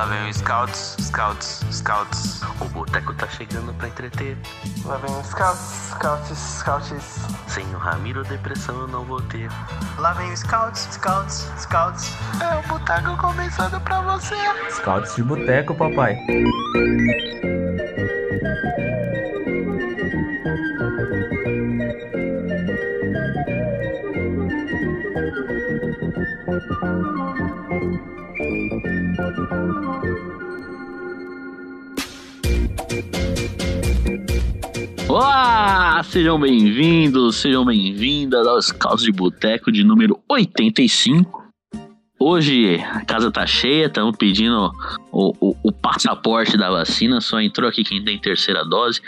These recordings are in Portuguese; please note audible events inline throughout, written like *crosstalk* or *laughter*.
Lá vem o Scouts, Scouts, Scouts. O boteco tá chegando pra entreter. Lá vem o Scouts, Scouts, Scouts. Sem o Ramiro, depressão eu não vou ter. Lá vem o Scouts, Scouts, Scouts. É o boteco começando pra você. Scouts de boteco, papai. Olá! Sejam bem-vindos, sejam bem-vindas aos Caos de Boteco de número 85. Hoje a casa tá cheia, estamos pedindo o, o, o passaporte da vacina, só entrou aqui quem tem terceira dose.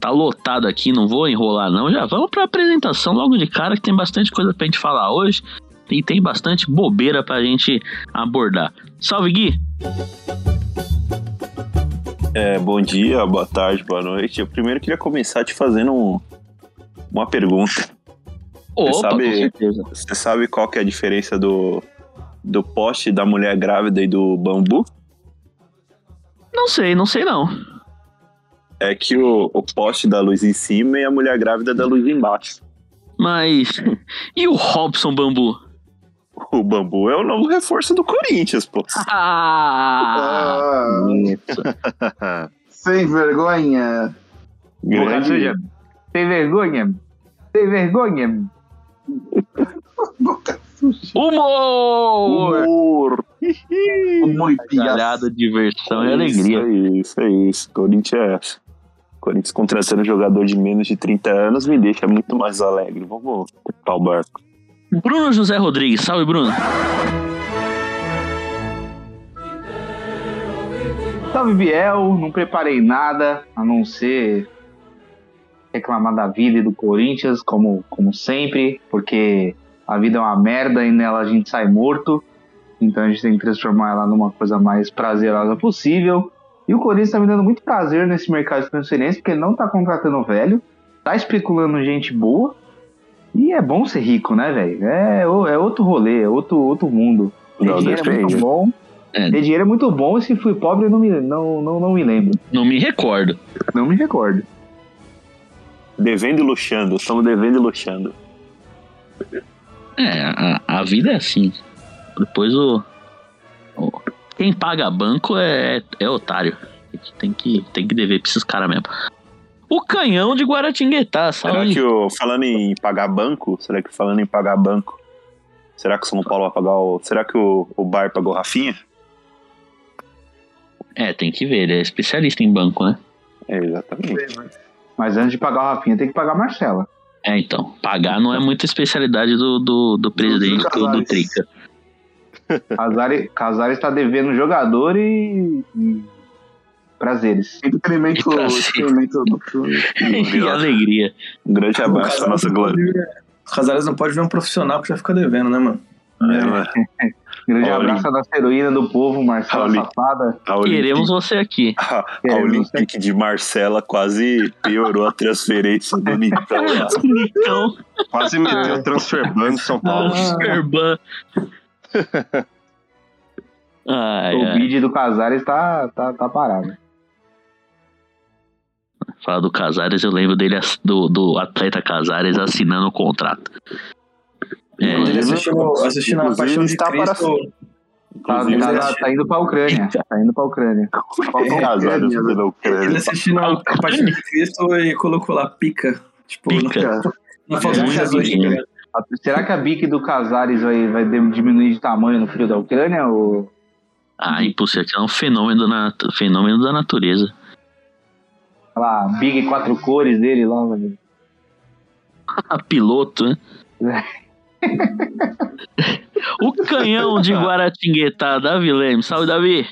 Tá lotado aqui, não vou enrolar não, já vamos pra apresentação logo de cara que tem bastante coisa pra gente falar hoje e tem bastante bobeira pra gente abordar. Salve Gui! É, bom dia, boa tarde, boa noite. Eu primeiro queria começar te fazendo um- uma pergunta. Opa, sabe- com certeza. Você sabe qual que é a diferença do, do poste da mulher grávida e do bambu? Não sei, não sei não. É que o, o poste dá luz em cima e a mulher grávida dá luz embaixo. Mas. *laughs* E o Robson Bambu? *laughs* O bambu é o novo reforço do Corinthians, pô. *laughs* Ah! *laughs* Sem vergonha. Grande-. Sem vergonha. Sem vergonha. Humor! Humor. Humor e piada. Diversão e Isso, alegria. É isso, é isso. Corinthians, Corinthians contratando jogador de menos de 30 anos me deixa muito mais alegre. Vamos tocar o barco. Bruno José Rodrigues, salve Bruno. Salve Biel, não preparei nada a não ser reclamar da vida e do Corinthians, como, como sempre, porque a vida é uma merda e nela a gente sai morto. Então a gente tem que transformar ela numa coisa mais prazerosa possível. E o Corinthians tá me dando muito prazer nesse mercado de transferência, porque não tá contratando velho, tá especulando gente boa. E é bom ser rico, né, velho? É, é outro rolê, é outro, outro mundo. Ter Não dinheiro é muito bom. É. Ter dinheiro é muito bom e se fui pobre eu não me, não, não, não me lembro. Não me recordo. Não me recordo. Devendo e luxando, estamos devendo e luxando. É, a, a vida é assim. Depois o. o- quem paga banco é, é otário. Tem que, tem que dever pra esses caras mesmo. O canhão de Guaratinguetá, Será salve. que o, falando em pagar banco, será que falando em pagar banco, será que o São Paulo vai pagar o. Será que o, o Bar pagou Rafinha? É, tem que ver, ele é especialista em banco, né? É, exatamente. Mas antes de pagar o Rafinha, tem que pagar a Marcela. É, então. Pagar não é muita especialidade do, do, do presidente do, do. Trica. Casares, Casares está devendo jogador e, e prazeres. Entretenimento, E entretenimento do *laughs* e alegria. Um grande abraço pra nossa glória. Os Casares não pode ver um profissional que já fica devendo, né, mano? É, mano. Grande Olha. abraço da heroína do povo, Marcela Olha. Safada. Queremos você aqui. *laughs* A, Olympique de Marcela quase piorou a transferência do Nitão. Então, *laughs* Quase meteu o transfer ban em São Paulo. Urban. Ai, o ai. vídeo do Casares tá, tá, tá parado. Fala do Casares, eu lembro dele, do, do atleta Casares assinando o contrato. É, Ele assistindo, assistindo a Paixão de está para- Cristo. Tá, Inclusive, tá, tá indo pra Ucrânia. Tá indo pra Ucrânia. Casares fazendo Ele Ucrânia. assistindo a Paixão de Cristo e colocou lá pica. Tipo, Pica. na foto de Muito Jesus. pequeno. né? Será que a bique do Casares vai, vai diminuir de tamanho no frio da Ucrânia? Ou... Ah, impossível. É um fenômeno, da fenômeno da natureza. Olha lá, a Big quatro cores dele lá, velho. *laughs* Piloto, né? *laughs* o canhão de Guaratinguetá, Davi Leme. Salve, Davi.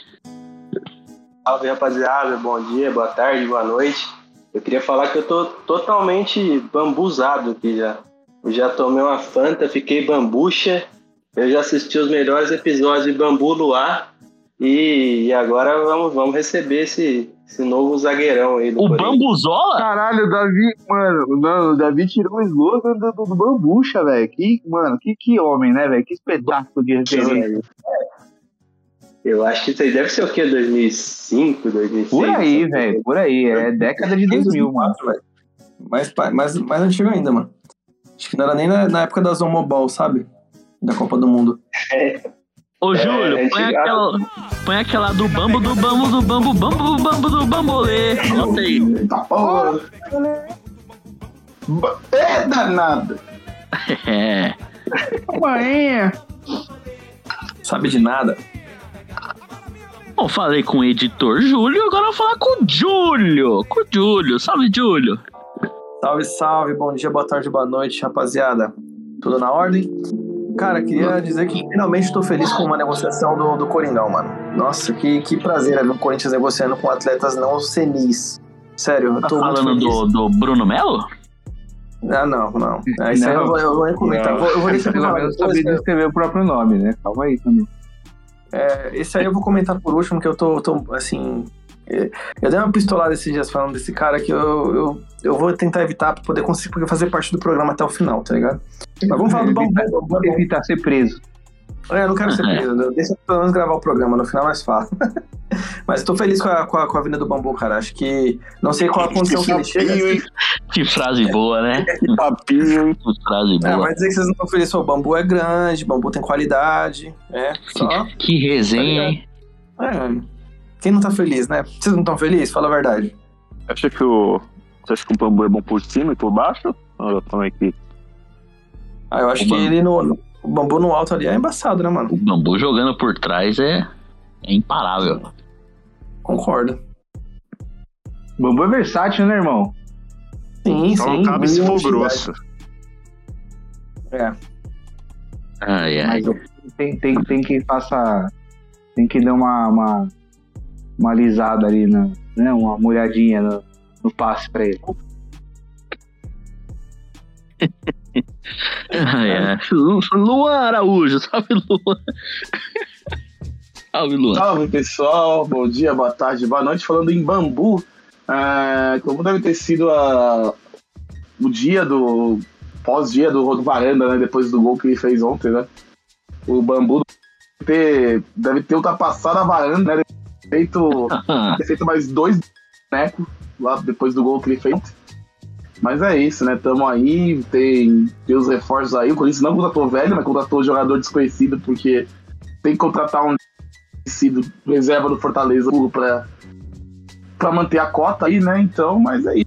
Salve rapaziada, bom dia, boa tarde, boa noite. Eu queria falar que eu tô totalmente bambuzado aqui já. Eu já tomei uma Fanta, fiquei bambucha. Eu já assisti os melhores episódios de Bambu Luar. E, e agora vamos, vamos receber esse, esse novo zagueirão aí do O. Bambuzola? Caralho, o Davi, mano, não, o Davi tirou o slogan do, do, do Bambucha, velho. Que, mano, que, que homem, né, velho? Que espetáculo de referência. Eu acho que isso aí deve ser o quê? 2005, 2006? Por aí, velho, por aí. É década de 2000, mano. Mais, mais, mais antigo ainda, mano. Acho que não era nem na, na época da Zomobol, sabe? Da Copa do Mundo. Ô, É, Júlio, é põe, aquela, põe aquela do bambo, do bambo, do bambo, bambo, do bambo, do bambolê. Bota aí. Tá porra! É danado! *laughs* É. Maninha. Sabe de nada. Bom, falei com o editor Júlio, agora eu vou falar com o Júlio. Com o Júlio. Salve, Júlio. Salve, salve, bom dia, boa tarde, boa noite, rapaziada. Tudo na ordem? Cara, queria dizer que finalmente estou feliz com uma negociação do, do Coringão, mano. Nossa, que, que prazer é ver o Corinthians negociando com atletas não senis. Sério, eu Tá tô muito falando feliz. do, do Bruno Melo? Ah, não, não. É, isso aí Não. eu vou, eu vou comentar. Eu vou, eu vou Pelo menos saber né? descrever o próprio nome, né? Calma aí também. É, esse aí eu vou comentar por último, que eu tô, tô, assim. É, Eu dei uma pistolada esses dias falando desse cara que eu, eu, eu vou tentar evitar pra poder conseguir fazer parte do programa até o final, tá ligado? Mas vamos falar do bambu. bambu, bambu. Evitar ser preso. É, eu não quero ser preso. né? Deixa eu pelo menos gravar o programa, no final nós fala. *laughs* Mas tô feliz com a, com, a, com a vinda do bambu, cara. Acho que. Não sei qual a condição que ele chega. hein? Que frase boa, né? *laughs* Que papinho, hein? Que frase É, boa. vai dizer que vocês não estão felizes, o bambu é grande, bambu tem qualidade. É, só. Que resenha, hein? É, quem não tá feliz, né? Vocês não estão felizes? Fala a verdade. Acha que o. Você acha que o bambu é bom por cima e por baixo? Ou como é que. Ah, eu acho O que bambu. ele no, O bambu no alto ali é embaçado, né, mano? O bambu jogando por trás é, é imparável. Concordo. Bambu é versátil, né, irmão? Sim, Só sim. não cabe se for grosso. É. Ai, ai. Mas tem, tem, tem que passar. Tem que dar uma, uma, uma alisada ali, na, né? Uma molhadinha no, no passe pra ele. *laughs* ai. Lu- Luan Araújo, salve Luan. salve Luan. Salve pessoal, bom dia, boa tarde, boa noite. Falando em bambu, é, como deve ter sido a- o dia do. pós-dia do, do Varanda, né? Depois do gol que ele fez ontem, né? O bambu deve ter, deve ter ultrapassado a varanda, né? Feito, *laughs* feito mais dois bonecos lá depois do gol que ele fez. Mas é isso, né? Tamo aí, tem, tem os reforços aí. O Corinthians não contratou velho, mas contratou jogador desconhecido, porque tem que contratar um sido reserva do Fortaleza para para manter a cota aí, né? Então, mas é isso.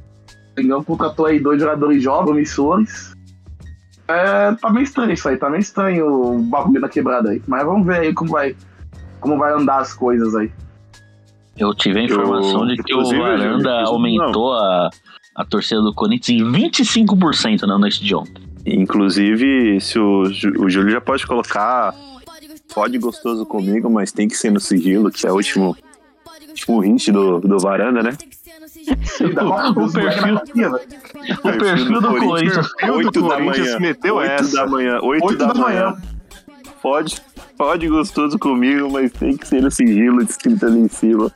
Então contratou aí dois jogadores jovens, promissores. É, tá meio estranho isso aí, tá meio estranho o bagulho da quebrada aí. Mas vamos ver aí como vai, como vai andar as coisas aí. Eu tive a informação de que o Júlio, aumentou a, a torcida do Corinthians em 25% na noite de ontem. Inclusive, se o, o Júlio já pode colocar. Pode gostoso comigo, mas tem que ser no sigilo, que é o último, último hint do, do Varanda, né? *laughs* O perfil, o perfil do Corinthians. perfil do 8 da Corinthians manhã. meteu 8 essa. da manhã. 8, Oito da, da manhã. Pode, pode gostoso comigo, mas tem que ser no sigilo, escrito ali em cima.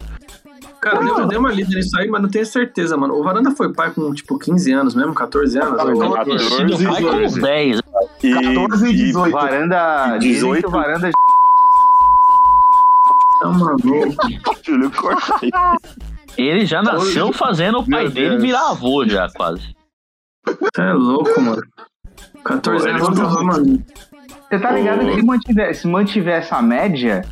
Cara, eu, eu dei uma lida nisso aí, mas não tenho certeza, mano. O Varanda foi pai com, tipo, 15 anos mesmo, 14 anos. Ah, então- Deve ter sido 14, pai com uns 10. E, 14 e 18. Varanda. Dizem que 18. o varanda Tá maluco. Júlio corta aí. Ele já nasceu fazendo o pai Meu dele Deus. virar avô já, quase. Você é louco, mano. 14 Pô, anos, mano. Você tá ligado que se mantiver, se mantiver essa média,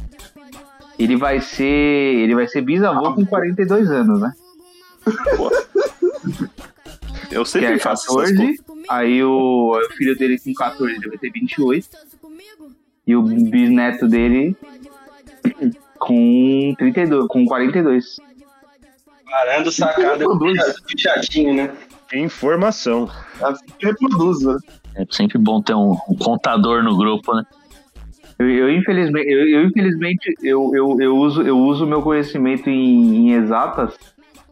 ele vai ser. Ele vai ser bisavô com 42 anos, né? Eu Que sempre é faço essas 14. Aí o, o filho dele com 14 ele vai ter 28. E o bisneto dele com 32, com 42. Parando sacada chatinho, né? Informação. Assim que reproduz, né? É sempre bom ter um, um contador no grupo, né? Eu, eu, infelizmente, eu, eu, infelizmente eu, eu, eu uso eu uso meu conhecimento em, em exatas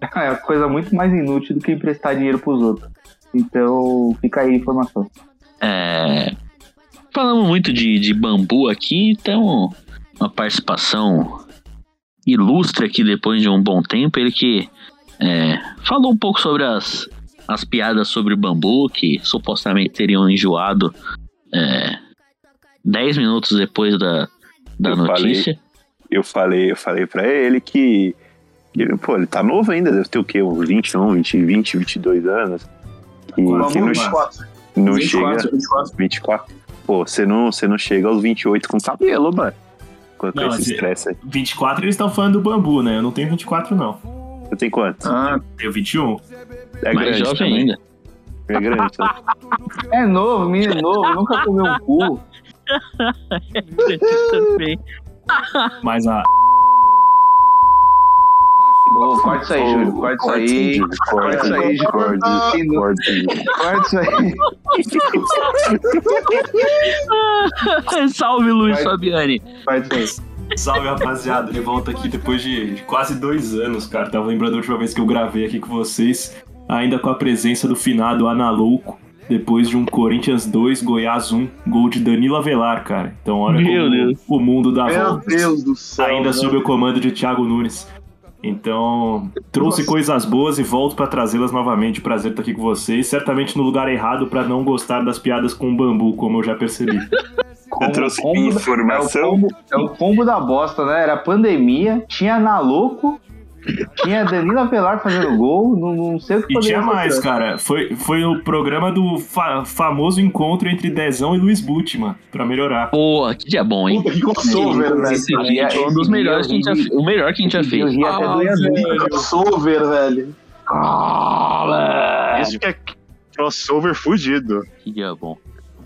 *laughs* é coisa muito mais inútil do que emprestar dinheiro pros outros. Então fica aí a informação. É, falamos muito de, de bambu aqui, então uma participação ilustre aqui depois de um bom tempo. Ele que é, falou um pouco sobre as, as piadas sobre bambu, que supostamente teriam enjoado é, 10 minutos depois da, da Eu notícia. eu falei, eu falei pra ele que, que, pô, ele tá novo ainda, deve ter o quê? Uns 21, 20, 20 22 anos. E que não, 24. não 24, chega. 24. 24. Pô, você não, você não chega aos 28 com cabelo, mano. Com, com Não, esse mas estresse aí. 24 eles estão falando do bambu, né? Eu não tenho 24, não. Você tem quanto? Ah, Tenho 21. É Mais grande jovem também. ainda. É grande. sabe? *laughs* É novo, menino novo, nunca comeu um cu. Também. *laughs* Mas a. Ô, corta isso aí, Júlio. Corta isso aí. Júlio, Corta isso aí, Júlio. Corta isso aí. *laughs* Salve, Luiz. Fabiani. Corta isso aí. Salve, rapaziada. Ele volta aqui depois de de quase dois anos, cara. Tava lembrando a última vez que eu gravei aqui com vocês. Ainda com a presença do finado Analouco. Depois de um Corinthians 2, Goiás 1, gol de Danilo Avelar, cara. Então, olha Meu como Deus. o mundo dá meu voltas. Deus do céu. Ainda né? sob o comando de Thiago Nunes. Então, trouxe Nossa. coisas boas e volto pra trazê-las novamente. Prazer estar aqui com vocês. Certamente no lugar errado pra não gostar das piadas com bambu, como eu já percebi. *laughs* Eu trouxe combo da- É o, informação. combo, é o combo da bosta, né? Era pandemia, tinha na louco, tinha Danilo Avelar fazendo gol, não, não sei o que E tinha mais, cara. Foi, foi o programa do fa- famoso encontro entre Dezão e Luiz Butman, pra melhorar. Porra, que dia bom, hein? Puta, que crossover, velho. Esse dia- um dos melhores que a gente já fez. O melhor que a gente já dia eu fez. ri até doer a vida. Crossover, velho. Isso que é crossover fudido. Que dia bom.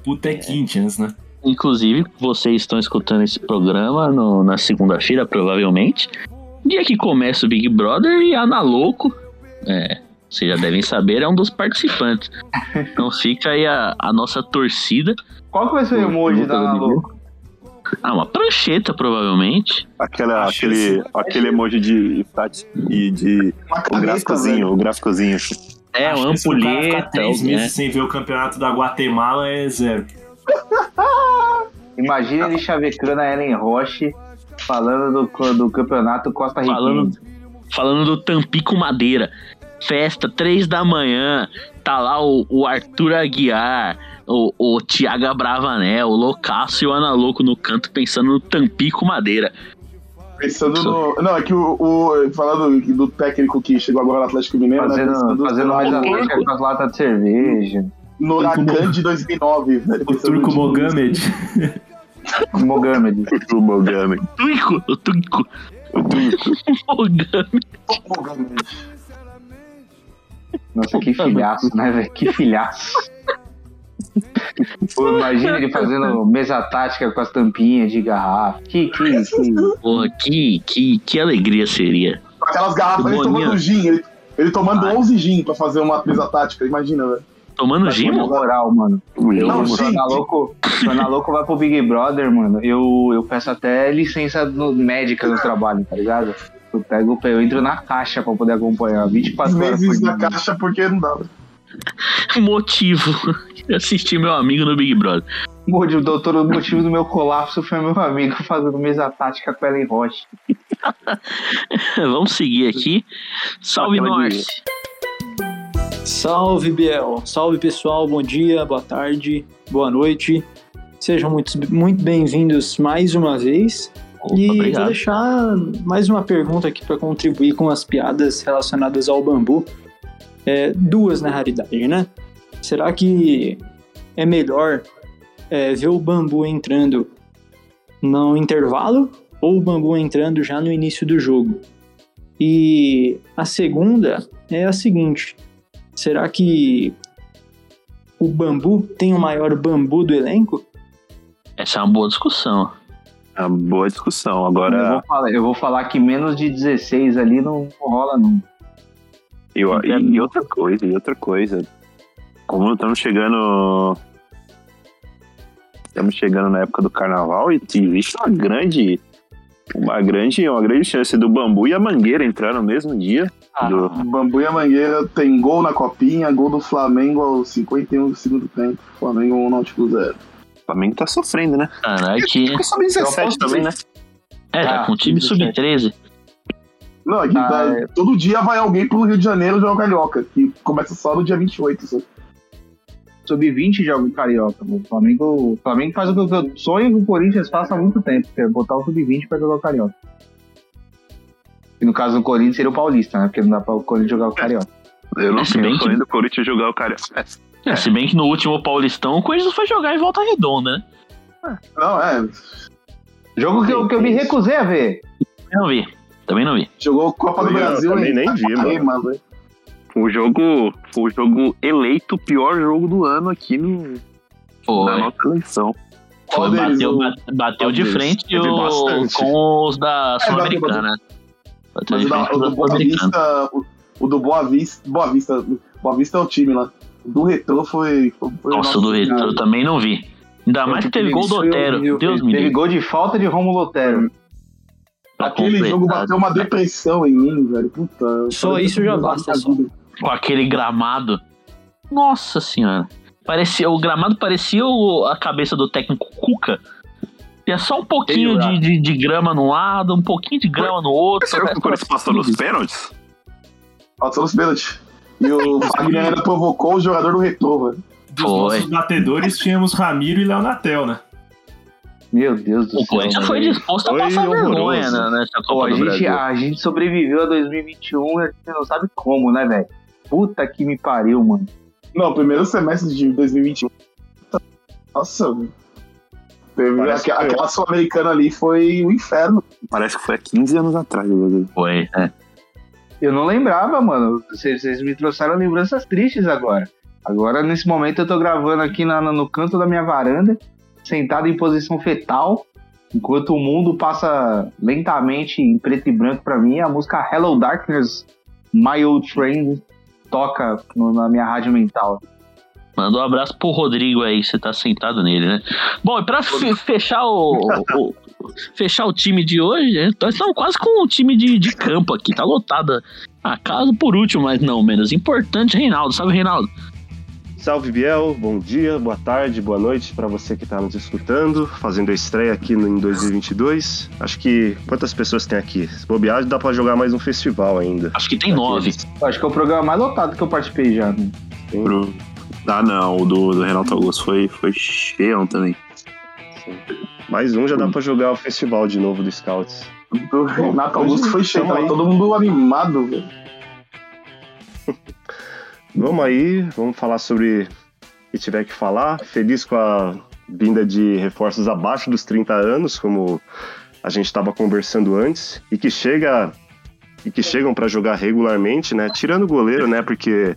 Puta é Corinthians, né? Inclusive, vocês estão escutando esse programa no- na segunda-feira, provavelmente. Dia que começa o Big Brother e a Ana Louco, é, vocês já devem saber, é um dos participantes. Então fica aí a, a nossa torcida. Qual que vai ser o emoji da Ana Louco? Ah, uma prancheta, provavelmente. Aquela, aquele, assim. aquele emoji de, e de o gráficozinho, o gráficozinho. É, uma se o cara ficar ampulheta. três né? meses sem ver o campeonato da Guatemala é zero. *laughs* Imagina ele chavecando a Ellen Roche falando do, do campeonato Costa Rica. Falando, falando do Tampico Madeira. Festa, três da manhã. Tá lá o, o Arthur Aguiar, o, o Tiago Bravanel, o Loucaço e o Ana Louco no canto pensando no Tampico Madeira. Pensando no. Não, é que o. o falando do técnico que chegou agora no Atlético Mineiro, né? Fazendo, Pensando fazendo mais atlética com as latas de cerveja. No Huracan de 2009, velho. O Turco no- Mohamed. Mohamed. O Mogami. Tuico, o Tuico. O *laughs* Mogami. Nossa, que filhaço, né, velho? Que filhaço. Pô, imagina ele fazendo mesa tática com as tampinhas de garrafa. Que, que, que. Que, que, que alegria seria. Com aquelas garrafas, ele tomando gin. Ele, ele tomando 11 gin pra fazer uma mesa tática, imagina, velho. Tomando gimo? moral, mano. Eu, Não, gente. Ana Louco, se o Ana Louco vai pro Big Brother, mano, eu, eu peço até licença no- médica no trabalho, tá ligado? Eu pego, eu entro na caixa pra poder acompanhar 24 horas na caixa porque não dava. *laughs* Motivo. *laughs* Assistir meu amigo no Big Brother. O doutor, o motivo do meu colapso foi meu amigo fazendo mesa tática com Ellen Roche. *laughs* Vamos seguir aqui. Salve, Norte. Salve, Biel. Salve, pessoal. Bom dia, boa tarde, boa noite. Sejam muito, muito bem-vindos mais uma vez. Opa, e vou obrigado. deixar mais uma pergunta aqui para contribuir com as piadas relacionadas ao bambu. É, duas, na realidade, né? Será que é melhor é, ver o bambu entrando no intervalo ou o bambu entrando já no início do jogo? E a segunda é a seguinte: será que o bambu tem o maior bambu do elenco? Essa é uma boa discussão. É uma boa discussão. Eu, Agora, vou falar, eu vou falar que menos de 16 ali não rola, não. eu, e, e outra coisa, e outra coisa. Como estamos chegando. Estamos chegando na época do carnaval e existe uma grande. Uma grande, uma grande chance do bambu e a mangueira entrar no mesmo dia. Do- O Bambu e a Mangueira tem gol na copinha, gol do Flamengo aos 51 do segundo tempo. Flamengo 1 Náutico 0. O Flamengo tá sofrendo, né? Caralho, que. Porque só 17 também, né? É, tá Ah, com o time 17. sub-13. Não, é que Ah, tá- é. todo dia vai alguém pro Rio de Janeiro jogar Carioca, que começa só no dia 28. Só. sub-20 joga o Carioca. O Flamengo, o Flamengo faz o que eu sonho que o Corinthians faça há muito tempo, que é botar o sub-20 pra jogar o Carioca. E no caso do Corinthians seria o Paulista, né? Porque não dá pra o Corinthians jogar o Carioca. Eu não Se tenho bem o que- do Corinthians jogar o cara. É, se bem que no último Paulistão o Corinthians foi jogar em volta redonda, né? Não, é. Jogo que eu, que eu me recusei a ver. Eu não vi. Também não vi. Jogou Copa do Eu Brasil, também hein? nem vi, Aí, mano. o jogo, foi o jogo eleito o pior jogo do ano aqui no, na Foi. nossa eleição. Foi, bateu, bateu qual de frente o- com os da É, Sul-Americana. Bateu Mas o, do Boa. Vista, o, o do Boa Vista, Boa Vista, Boa Vista é o time lá. O do Retrô foi. foi, foi Nossa, o do Senhora. Retro eu também não vi. Ainda mais que teve gol do Otero. Deus me Teve livre. gol de falta de Romulo Otero. Pra Aquele jogo bateu uma depressão em mim, velho. Puta. Só isso já basta. Com aquele gramado. Nossa senhora. Parecia, o gramado parecia o- a cabeça do técnico Cuca. Tinha só um pouquinho de, de, de grama num lado, um pouquinho de grama no outro. Será que o Corinthians passou nos pênaltis? Passou nos pênaltis. E o *laughs* Wagner ainda provocou o jogador do Retrô, velho. Dos Foi. nossos batedores tínhamos Ramiro e Léo Natel, né? Meu Deus do O céu. Corinthians foi disposto a passar horroroso. vergonha né, nessa Pô, Copa a, gente, a gente sobreviveu a 2021 e a gente não sabe como, né, velho? Puta que me pariu, mano. Não, primeiro semestre de 2021. Nossa, velho. Parece aquela, aquela sul-americana ali foi o inferno. Parece que foi há 15 anos atrás. Foi, é. Eu não lembrava, mano. Vocês, vocês me trouxeram lembranças tristes agora. Agora, nesse momento, eu tô gravando aqui na- no canto da minha varanda, sentado em posição fetal, enquanto o mundo passa lentamente em preto e branco pra mim. A música Hello Darkness, My Old Friend, toca no- na minha rádio mental. Manda um abraço pro Rodrigo aí, você tá sentado nele, né? Bom, e pra fe- fechar o, o- fechar o time de hoje, né, nós estamos quase com um time de, de campo aqui, tá lotada a casa por último, mas não menos importante, Reinaldo, sabe, Reinaldo? Salve Biel, bom dia, boa tarde, boa noite para você que está nos escutando, fazendo a estreia aqui no, em 2022. Acho que quantas pessoas tem aqui? Se bobear, dá para jogar mais um festival ainda. Acho que tem nove. Acho que é o programa mais lotado que eu participei já. Né? Pro- Ah, não, o do, do Renato Augusto foi, foi cheião também. Mais um já dá para jogar o festival de novo do Scouts. O Renato Augusto foi cheio, tava aí. todo mundo animado, velho. *laughs* Vamos aí, vamos falar sobre o que tiver que falar. Feliz com a vinda de reforços abaixo dos 30 anos, como a gente estava conversando antes, e que chega e que chegam para jogar regularmente, né? Tirando o goleiro, né? Porque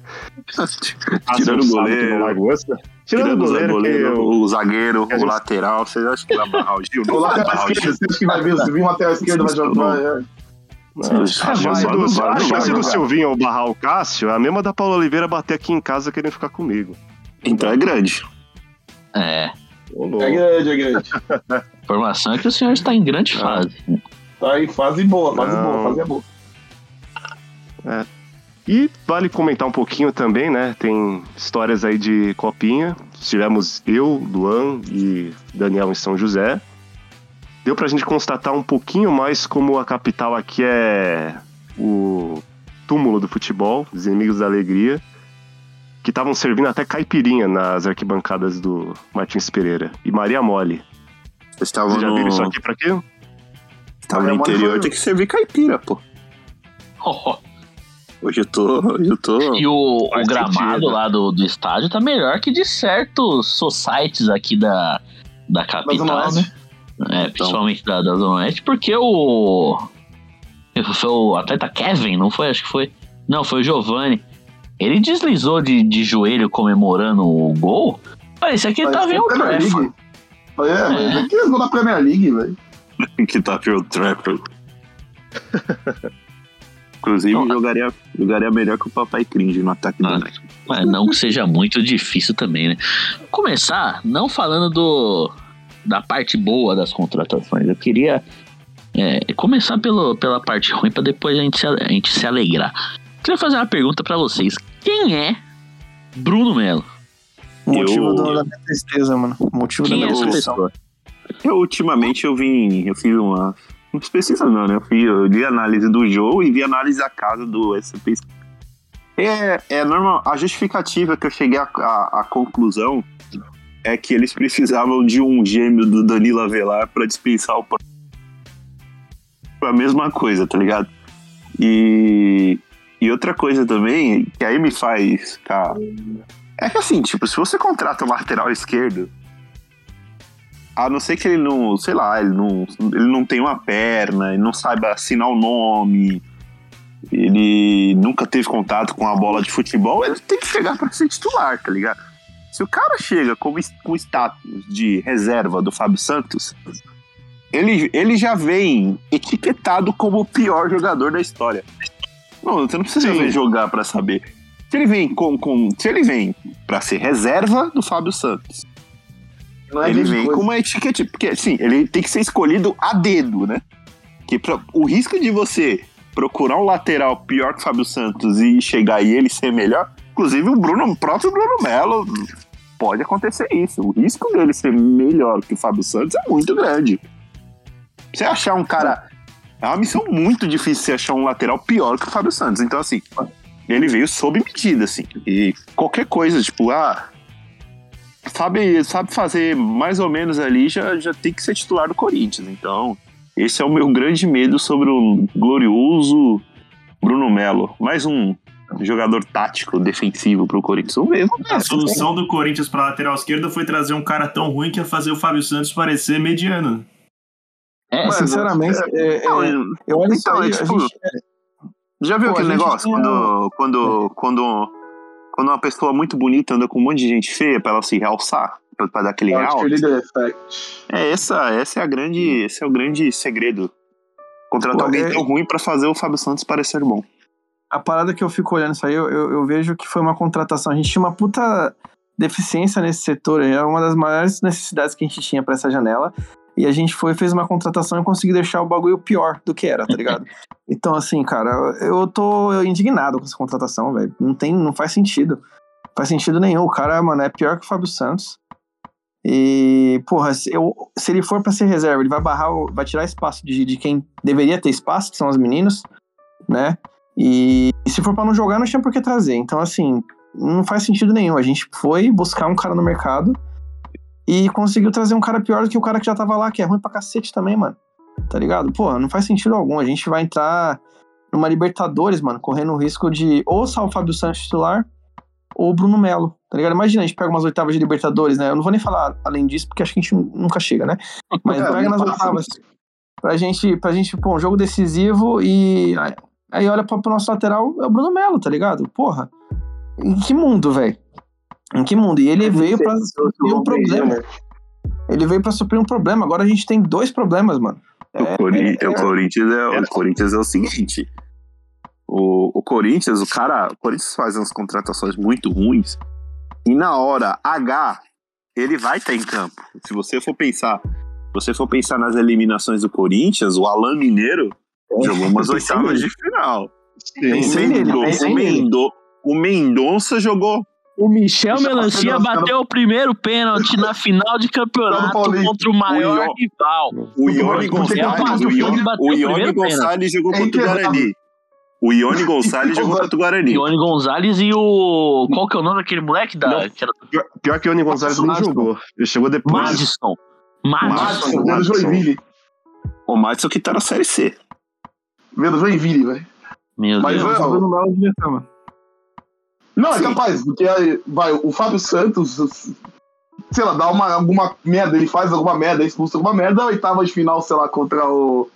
Tirando o goleiro. não gosta. Tirando, Tirando o goleiro, goleiro, eu- o zagueiro, a o gente- lateral, vocês acham que vai barrar o Gil? O lateral esquerdo, Gil. você acha que vai vir, se vir um lateral esquerdo vai jogar. é. Não, a chance, do, a chance. Silvinho ou barrar o Cássio é a mesma da Paulo Oliveira bater aqui em casa querendo ficar comigo. Então é grande. É. É grande, é grande. a informação é que o senhor está em grande fase. Tá em fase boa, fase Não. boa, fase é boa. E vale comentar um pouquinho também, né? Tem histórias aí de copinha. Tivemos eu, Luan e Daniel em São José. Deu pra gente constatar um pouquinho mais como a capital aqui é o túmulo do futebol, os inimigos da alegria, que estavam servindo até caipirinha nas arquibancadas do Martins Pereira. E Maria Mole. Vocês estavam Vocês já viram isso no, aqui pra quê? estavam no interior, foi- tem que servir caipira, pô. *laughs* Hoje eu tô. Hoje eu tô. E o, o gramado lá do, do estádio tá melhor que de certos societies aqui da, da capital, né? É, principalmente da, da Zona Oeste, porque o. Foi o atleta Kevin, não foi? Acho que foi. Não, foi o Giovanni. Ele deslizou de, de joelho comemorando o gol. Parecia que ele tava em um que é. League. É, mas aqui eles vão na Premier League, velho. *laughs* que tá pelo Trapper. *laughs* Inclusive, jogaria, jogaria melhor que o Papai Cringe no ataque Ah, do Nike. Mas não que seja muito difícil também, né? Começar não falando do da parte boa das contratações. Eu queria é, começar pelo, pela parte ruim para depois a gente, se, a gente se alegrar. Queria fazer uma pergunta para vocês. Quem é Bruno Melo? O motivo Eu- do- da minha tristeza, mano. O motivo Quem da é minha essa depressão. pessoa? Eu, ultimamente, eu vim. Eu fiz uma. Não precisa não, né? Eu, fui, eu li a análise do jogo e vi a análise da casa do SP. É, é normal. A justificativa que eu cheguei à, conclusão é que eles precisavam de um gêmeo do Danilo Avelar pra dispensar o a mesma coisa, tá ligado? E, e outra coisa também, que aí me faz ficar. É que assim, tipo, se você contrata um lateral esquerdo, a não ser que ele não, sei lá, ele não, ele não tem uma perna, ele não saiba assinar o nome, ele nunca teve contato com a bola de futebol, ele tem que chegar pra ser titular, tá ligado? Se o cara chega com, com status de reserva do Fábio Santos, ele, ele já vem etiquetado como o pior jogador da história. Não, você não precisa ver jogar pra saber. Se ele vem com, com se ele vem para ser reserva do Fábio Santos, é ele vem coisa. com uma etiqueta, porque assim, ele tem que ser escolhido a dedo, né? Que pra, o risco de você procurar um lateral pior que o Fábio Santos e chegar e ele ser melhor, inclusive o Bruno, o próprio Bruno Melo, pode acontecer isso. O risco dele ser melhor que o Fábio Santos é muito grande. Você achar um cara. É uma missão muito difícil você achar um lateral pior que o Fábio Santos. Então, assim, ele veio sob medida, assim. E qualquer coisa, tipo, ah. Sabe, sabe fazer mais ou menos ali, já, já tem que ser titular do Corinthians. Então, esse é o meu grande medo sobre o glorioso Bruno Melo. Mais um jogador tático, defensivo pro Corinthians. Vamos ver, vamos ver. A solução do Corinthians pra lateral esquerda foi trazer um cara tão ruim que ia fazer o Fábio Santos parecer mediano. É, Mas, sinceramente, é, é, Não, eu olho isso então, aí, é tipo, gente- Já viu Pô, aquele negócio? tinha- Quando, quando, quando, quando uma pessoa muito bonita anda com um monte de gente feia pra ela se realçar, pra, pra dar aquele É real. effect. É, essa, essa é a grande, esse é o grande segredo. Contratar Pô, alguém é- tão ruim pra fazer o Fábio Santos parecer bom. a parada que eu fico olhando isso aí, eu, eu, eu vejo que foi uma contratação. A gente tinha uma puta deficiência nesse setor, é uma das maiores necessidades que a gente tinha pra essa janela. E a gente foi, fez uma contratação e conseguiu deixar o bagulho pior do que era, tá *laughs* ligado? então, assim, cara, eu tô indignado com essa contratação, velho. Não tem, não faz sentido. Não faz sentido nenhum. O cara, mano, é pior que o Fábio Santos. E, porra, se, eu, se ele for pra ser reserva, ele vai barrar, vai tirar espaço de, de quem deveria ter espaço, que são os meninos, né? E, e se for pra não jogar, não tinha por que trazer. Então, assim, não faz sentido nenhum. A gente foi buscar um cara no mercado e conseguiu trazer um cara pior do que o cara que já tava lá, que é ruim pra cacete também, mano. Tá ligado? Pô, não faz sentido algum. A gente vai entrar numa Libertadores, mano, correndo o risco de ou só o Fábio Santos titular ou o Bruno Melo, tá ligado? Imagina, a gente pega umas oitavas de Libertadores, né? Eu não vou nem falar além disso, porque acho que a gente nunca chega, né? *laughs* Mas É, pega nas oitavas pra gente, pra gente, pô, um jogo decisivo e aí- olha pra, pro nosso lateral, é o Bruno Melo, tá ligado? Porra, em que mundo, velho? Em que mundo? E ele veio pra suprir um problema. Ele veio pra suprir um problema. Agora a gente tem dois problemas, mano. o, Cori- o Corinthians é, o Corinthians é o seguinte. O, o Corinthians, o cara. O Corinthians faz umas contratações muito ruins. E na hora H, ele vai estar em campo. Se você for pensar. Se você for pensar nas eliminações do Corinthians, o Alan Mineiro jogou umas *laughs* oitavas de final. Mendo- o. Mendo- o Mendonça jogou. O Michel Melancia não, bateu o primeiro pênalti na final de campeonato contra o maior O rival. O Ione Gonçalves, o Ione, o o Gonçalves jogou É contra o. Guarani. O Ione Gonçalves jogou contra o Guarani. Ione Gonzalez e o. Qual que é o nome daquele moleque da. Era... Pior, pior que o Ione Gonzalez Madison. jogou. Ele chegou depois. Madison. Madison. Madison, Joinville. O Madison que tá na Série C. Veio do Joinville, velho. Meu Mas, Deus. velho, O Bruno Melo devia estar, mano. Não, é Sim. capaz, porque aí, vai, o Fábio Santos, sei lá, dá uma, alguma merda, ele faz alguma merda, expulsa alguma merda, oitava de final, sei lá, contra o.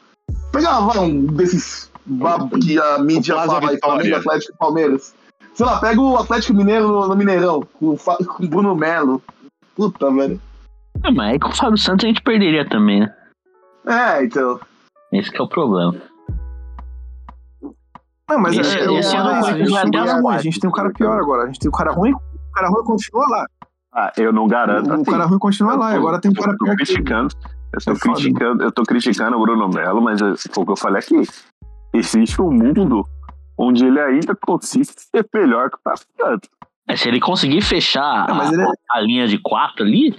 Pegar, vai, um desses babos que a mídia fala aí. Flamengo, Atlético e Palmeiras. Sei lá, pega o Atlético Mineiro no, Mineirão, com o, Fa- com o Bruno Melo. Puta, velho. É, mas aí com o Fábio Santos a gente perderia também, né? É, então. Esse que é o problema. Não, mas Esse- é, é, é, a gente vai tem um ruim, a gente tem um cara pior agora. A gente tem um cara ruim, o cara ruim continua lá. Ah, eu não garanto. O assim. cara ruim continua lá, agora tem um cara pior criticando. Eu tô É foda. criticando, eu tô criticando o Bruno Melo, mas é, foi o que eu falei aqui. Existe um mundo onde ele ainda consiste ser melhor que o Santos. É, se ele conseguir fechar Não, mas a, ele- a linha de quatro ali,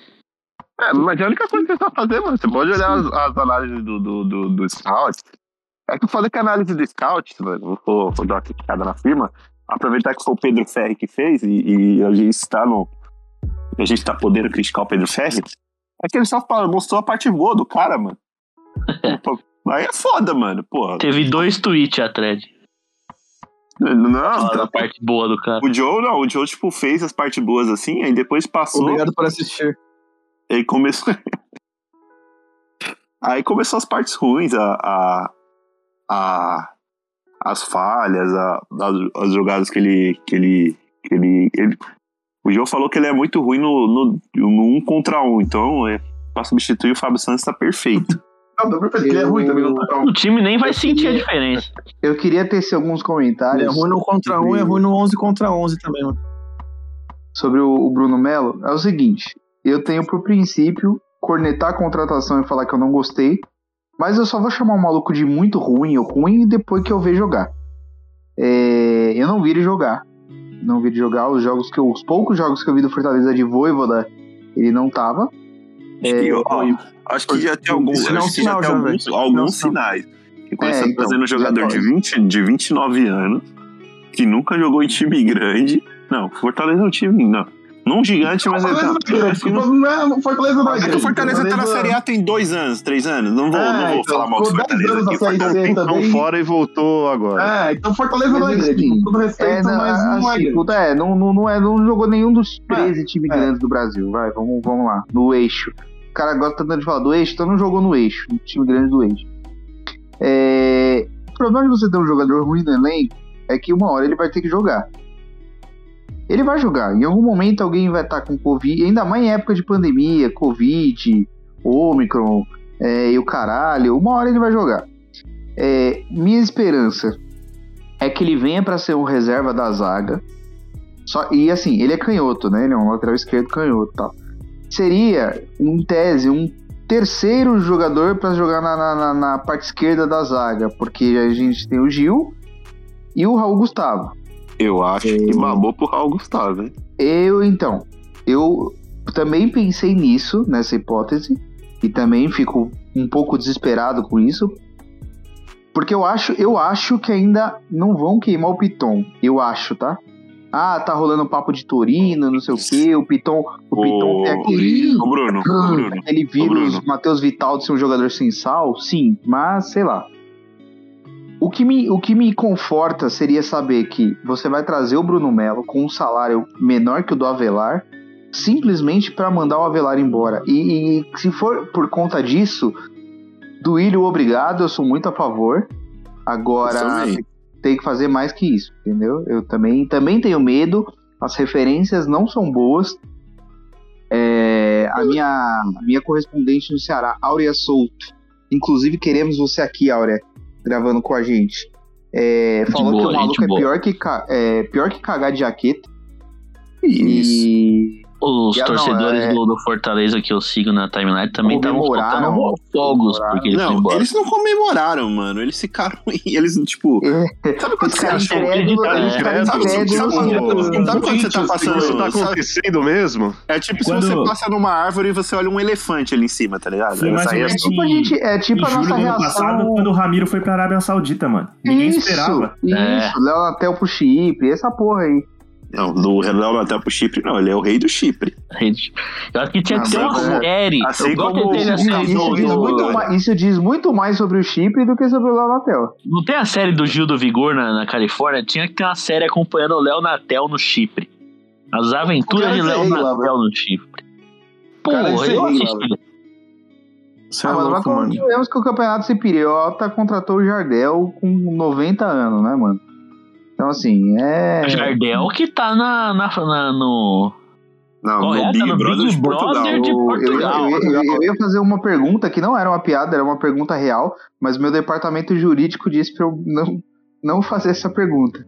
É, mas é a única coisa que ele tá fazendo, mano. Você pode olhar as, as análises do, do, do, do Scout. É que eu falei que a análise do Scout, mano, vou, vou dar uma criticada na firma. aproveitar que foi o Pedro Ferri que fez, e, e a gente está no. A gente tá podendo criticar o Pedro Ferri. É que ele só fala, mostrou a parte boa do cara, mano. *laughs* Aí é foda, mano. Porra. Teve dois tweets a thread. Não, tá- da parte boa do cara. o Joe não, o Joe, tipo, fez as partes boas assim, aí depois passou. Obrigado por assistir. Aí começou. *laughs* aí começou as partes ruins, a. a, a- as falhas, a, as, as jogadas que ele. que ele. que ele, ele- o Joe falou que ele é muito ruim no, no, no um contra um, então é, pra substituir o Fábio Santos tá perfeito. *laughs* Não, tá perfeito, ele é ruim também no contra um. O time nem vai sentir a diferença. Eu queria tecer alguns comentários. Ele é ruim no contra um e é ruim no 11 contra 11 também, mano. sobre o, o Bruno Melo é o seguinte: eu tenho por princípio cornetar a contratação e falar que eu não gostei, mas eu só vou chamar um maluco de muito ruim ou ruim depois que eu ver jogar. É, eu não vi ele jogar. Não vi ele jogar os jogos que eu, os poucos jogos que eu vi do Fortaleza de Voivoda, ele não tava. É, E, ó, acho que já tem alguns, não acho que já tem já, alguns, alguns Não, sinais. Que quando É, então, trazendo um jogador de, pode. 20, de 29 anos, que nunca jogou em time grande. Não, Fortaleza é um time. Não, não gigante, mas ele Fortaleza tá. não é grande, não- é- Fortaleza não é É que o grande. Fortaleza tá na Série A tem dois anos, três anos. Não vou, É, não vou então, falar mal do ficou 10 Fortaleza anos aqui. tempão também. fora e voltou agora. É, então Fortaleza não é grande. Com todo respeito, É, não, mas não é grande. é, não, não, não, é, não jogou nenhum dos 13 times é. grandes do Brasil. Vai, vamos, vamos lá. No eixo. O cara gosta tanto de falar do eixo, então não jogou no eixo. No time grande do eixo. É, o problema de você ter um jogador ruim no elenco é que uma hora ele vai ter que jogar. Ele vai jogar. Em algum momento alguém vai estar com Covid, ainda mais em época de pandemia, Covid, Omicron é, e o caralho. Uma hora ele vai jogar. É, minha esperança é que ele venha para ser um reserva da zaga. Só, e assim, ele é canhoto, né? Ele é um lateral esquerdo canhoto tal. Seria, em tese, um terceiro jogador para jogar na- na- na parte esquerda da zaga, porque a gente tem o Gil e o Raul Gustavo. Eu acho que mamou pro Raul Gustavo, hein? Eu, então, eu também pensei nisso, nessa hipótese, e também fico um pouco desesperado com isso, porque eu acho, eu acho que ainda não vão queimar o Piton. Eu acho, tá? Ah, tá rolando papo de Torino, não sei o quê. O Piton, o Piton tem aquele, Ô, Bruno, ô, Bruno. aquele vírus. Matheus Vital de ser um jogador sem sal, sim, mas sei lá. O que, me, o que me conforta seria saber que você vai trazer o Bruno Melo com um salário menor que o do Avelar, simplesmente para mandar o Avelar embora. E, e se for por conta disso, do Ilho obrigado, eu sou muito a favor. Agora tem- que fazer mais que isso, entendeu? Eu também, também tenho medo, as referências não são boas. É, a, minha, a minha correspondente no Ceará, Áurea Souto, inclusive queremos você aqui, Áurea, gravando com a gente. É, falou boa, que o maluco é boa. pior que, é pior que cagar de jaqueta. Isso. E Os não, torcedores é- do, do Fortaleza que eu sigo na timeline também estavam soltando fogos porque ele foi Não, embora. eles não comemoraram, mano. Eles ficaram. *laughs* Eles, tipo. *laughs* Sabe quando você caras achou? incrédulos, É, os caras sabe- quando- você tá passando- Isso tá acontecendo mesmo? É tipo Quando- se você passa numa árvore e você olha um elefante ali em cima, tá ligado? É É tipo a gente, é tipo a nossa do ano passado, reação. quando o Ramiro foi pra Arábia Saudita, mano. Ninguém isso, esperava. Isso, É. Léo Natel pro Chipre, essa porra aí. Não, do Renan até pro Chipre, não. Ele é o rei do Chipre. Eu acho que tinha que Assim ter uma série. assim como- Isso, diz muito mais, isso diz muito mais sobre o Chipre do que sobre o Léo Natel. Não tem a série do Gil do Vigor na, na Califórnia? Tinha que ter uma série acompanhando o Léo Natel no Chipre. As aventuras de é Léo lá, Natel no Chipre. é Porra, rei eu assisti. Você Ah, é mas louco, nós mano. que o campeonato cipriota contratou o Jardel com 90 anos, né, mano? Então, assim, é. Jardel que tá na, na, na- no. Não, Qual é? no Tá Big no Brother Big de Portugal. Brother de Eu, eu- Portugal. eu- eu- eu ia fazer uma pergunta que não era uma piada, era uma pergunta real, mas meu departamento jurídico disse pra eu não, não fazer essa pergunta.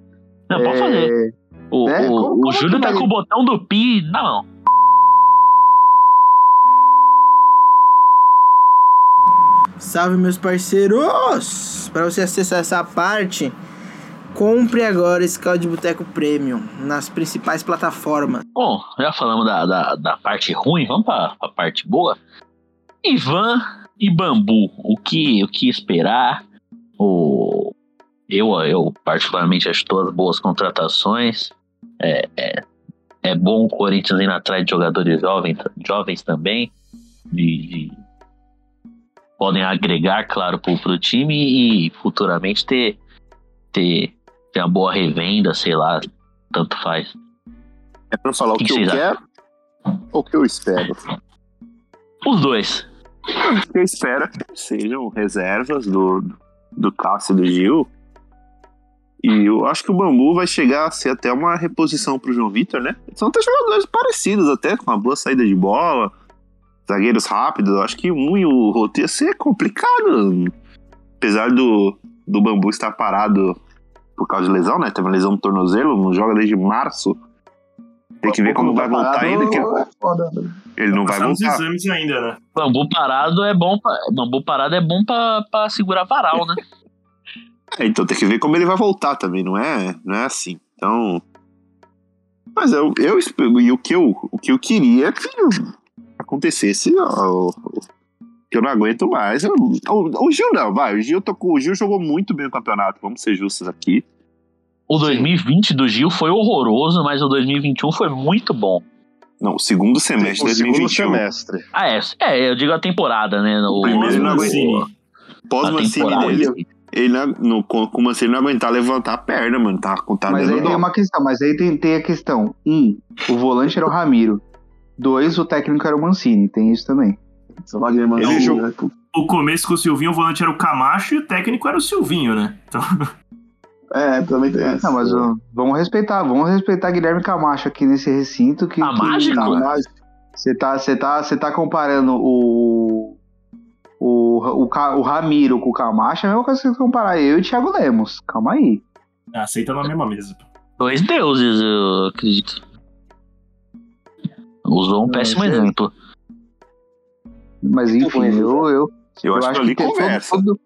Não, pode É, fazer. O, né? o, Como- o como Júlio tá vai- com o botão do Pi na mão. Salve, meus parceiros! Para você acessar essa parte, compre agora esse caldo de boteco premium nas principais plataformas. Bom, já falamos da, da, da parte ruim, vamos pra, pra parte boa. Ivan e Bambu, o que, o que esperar? O... eu, eu particularmente acho todas boas contratações. É, é, é bom o Corinthians ir atrás de jogadores jovens, jovens também. De, de- podem agregar, claro, pro, pro time e futuramente ter, ter, ter uma boa revenda, sei lá, tanto faz. É pra falar o Que que, eu quero ou o que eu espero? Os dois. Eu espero é que sejam reservas do, do Cássio e do Gil. E eu acho que o Bambu vai chegar a ser até uma reposição pro João Vitor, né? São até jogadores parecidos, até, com uma boa saída de bola, zagueiros rápidos. Eu acho que um e o Roto ia ser complicado. Apesar do, do Bambu estar parado por causa de lesão, né? Teve uma lesão no tornozelo, não joga desde março. Tem que ver como vai voltar ainda, que É né? ele não vai voltar. exames ainda, né? Bambu parado é bom pra, bambu parado é bom pra, pra segurar varal, né? *laughs* É, então tem que ver como ele vai voltar também, não é, não é assim. Então. Mas eu, eu e o que eu, o que eu queria é que acontecesse ó, que eu não aguento mais. Eu- o, o Gil não, vai. O Gil, tô com- o Gil jogou muito bem o campeonato, vamos ser justos aqui. O 2020 do Gil foi horroroso, mas o 2021 foi muito bom. Não, o segundo semestre O de segundo 2021. semestre. Ah, é, é, eu digo a temporada, né? O, primeiro ele não Mancini. aguentou. Pós-Mancini dele, ele não- no, com o Mancini não aguentar levantar a perna, mano. Tá, tá Mas aí tem dó. uma questão, mas aí tem, tem a questão. Um, o volante era o Ramiro. Dois, o técnico era o Mancini. Tem isso também. Ele jogou- né? O começo com o Silvinho, o volante era o Camacho e o técnico era o Silvinho, né? Então, *laughs* É, também tem essa. Não, mas ó, vamos respeitar, vamos respeitar Guilherme Camacho aqui nesse recinto que. Ah, que- mágico? Tá, Você tá, você tá, você tá comparando o, o, o, o Ramiro com o Camacho, é a mesma coisa que você comparar eu e o Thiago Lemos. Calma aí. aceita na mesma mesa. Dois deuses, eu acredito. Usou um péssimo sei. exemplo. Mas enfim, eu, eu, Eu, acho que ali tem conversa. Todo,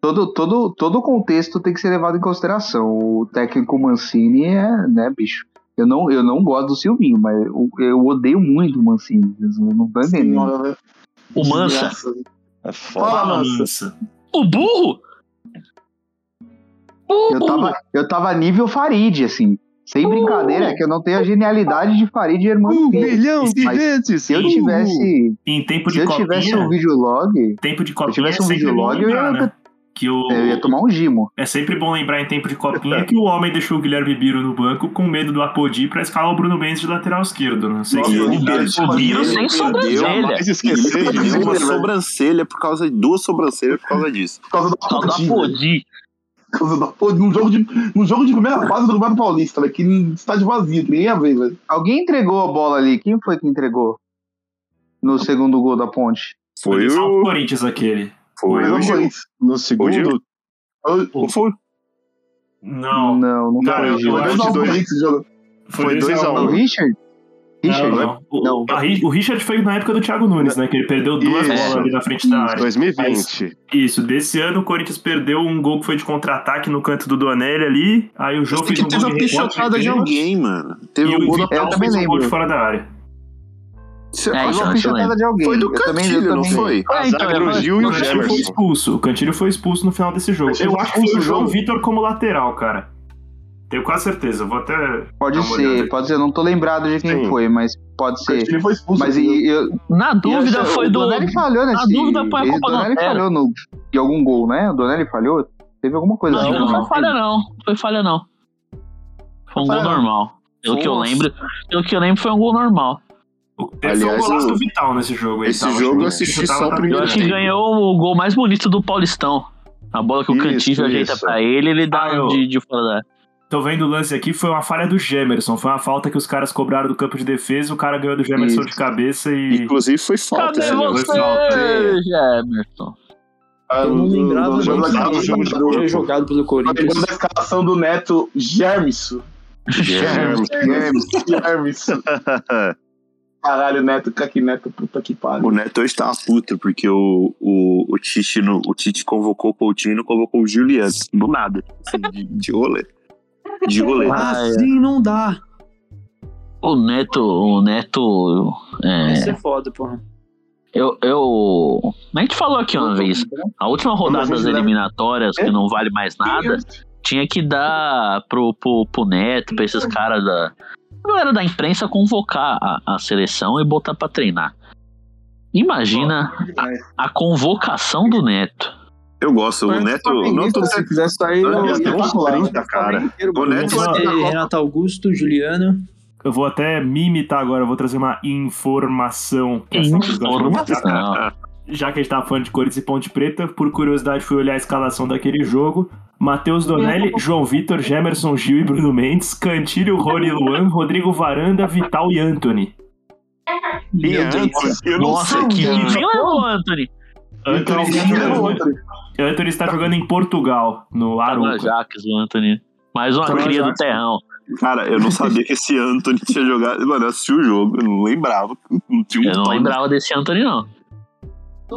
todo, todo, todo o contexto tem que ser levado em consideração. O técnico Mancini é, né, bicho? Eu não, eu não gosto do Silvinho, mas eu, eu odeio muito o Mancini. Não estão entendendo. Velho. O Mansa. É foda. Fala, Mansa. O burro? O Eu burro. tava, eu tava nível Farid, assim. Sem brincadeira, é que eu não tenho a genialidade de Farid e Hermano Filho. milhão de Mas vezes! Se eu tivesse, Em tempo se de eu tivesse copinha, um videolog, tempo de se eu copinha tivesse é um sempre bom videolog, eu lembrar, ia, né? Que o, eu ia tomar um gimo. É sempre bom lembrar em tempo de copinha que o homem deixou o Guilherme Biro no banco com medo do Apodi pra escalar o Bruno Mendes de lateral esquerdo. Não sei E se ele o Biro sem sobrancelha. Esquecer perdeu disso. uma sobrancelha por causa de duas sobrancelhas por causa disso. Por causa do Apodi, Apodi, num jogo de, num jogo de primeira fase do Campeonato Paulista, velho, que estádio vazio, que nem ia ver, velho. Alguém entregou a bola ali. Quem foi que entregou? No segundo gol da ponte. Foi Só o o. Corinthians aquele. Foi Mas o não foi isso. No segundo, Ou foi? Não, Não, não Cara, foi eu- o Gil. eu Foi acho dois a um dois- pro Corinthians esse jogo. foi dois 2 a O 1 Richard? Richard? Não, não. O, Não. a o Richard foi na época do Thiago Nunes, né? Que ele perdeu duas Isso. bolas ali na frente da área. 2020. Isso, desse ano o Corinthians perdeu um gol que foi de contra-ataque no canto do Donelli ali. Aí o fez que um teve gol uma pichotada de alguém, mano. Teve E um o gol da Eu também fez um gol de lembro. fora da área. Cê- É, Foi isso, uma eu pichotada lembro. de alguém. Foi do Eu também- eu Cantilho, não foi? É, então, do Gil e O o Cantilho foi expulso. O Cantilho foi expulso no final desse jogo. Cantilho Eu foi acho que foi o João jogo? Vitor como lateral, cara. Tenho quase certeza. Vou até. Pode ser, pode ser. Eu não tô lembrado de quem Sim. foi, mas pode ser. Ele foi expulso. Mas e, eu, Na dúvida eu- foi o do. Donelli falhou nesse. dúvida, põe a culpa no Donelli falhou no, de algum gol, né? O Donelli falhou? Teve alguma coisa Não, assim. não foi falha, não. Foi falha, não. Foi um gol não. normal. Pelo que eu Nossa. lembro, pelo que eu lembro, foi um gol normal. O- Teve Aliás, um golaço o- do Vital nesse jogo aí. esse tava, jogo eu assisti eu só o primeiro Eu acho que ganhou o gol mais bonito do Paulistão. A bola que o Isso, Cantillo ajeita isso. pra ele, ele dá Ah, eu- de, de fora da área. Tô vendo o lance aqui, foi uma falha do Gemerson. Foi uma falta que os caras cobraram do campo de defesa, o cara ganhou do Gemerson Isso. de cabeça e. Inclusive foi falta. Cadê você, falta. Gemerson? Ah, Eu não do- lembrava do do jogo de. Foi jogado pelo Eu Corinthians. da escalação do Neto Germisso. Germisso. *laughs* Caralho, Neto, que Neto, puta que O pariu. Neto hoje tá puto, porque o, o, o, Tite no, o Tite convocou o Coutinho e não convocou o Juliano. Do nada. Assim, de, de rolê. De. Ah, é. Assim não dá. O Neto, o Neto. É, Isso é foda, porra. eu, eu. A gente falou aqui uma vez. A última rodada das leva- eliminatórias, que não vale mais nada, tinha que dar pro, pro, pro Neto, pra esses caras da. A galera da imprensa convocar a, a seleção e botar pra treinar. Imagina a, a convocação do Neto. Eu gosto, o Neto. O Neto se quiser sair, eu eu ia ter ia uns falar. 30, cara. O Neto ter ter Renato Augusto, Juliano. Eu vou até me imitar agora, vou trazer uma informação. Informação. Já que a gente tava falando de Corinthians e Ponte Preta, por curiosidade fui olhar a escalação daquele jogo. Matheus Donelli, João Vitor, Gemerson Gil e Bruno Mendes, Cantilho, Rony Luan, Rodrigo Varanda, Vital e Anthony. E não Nossa, sei. que quem levou o Anthony? Anthony jogando, Anthony está jogando em Portugal, no Tá no Aruca. Ajax, o Anthony. Mais uma Tá cria do terrão. Cara, eu não sabia que esse Anthony tinha jogado. Mano, eu assisti o jogo, eu não lembrava. Não tinha um Eu não tal- lembrava desse Anthony, não.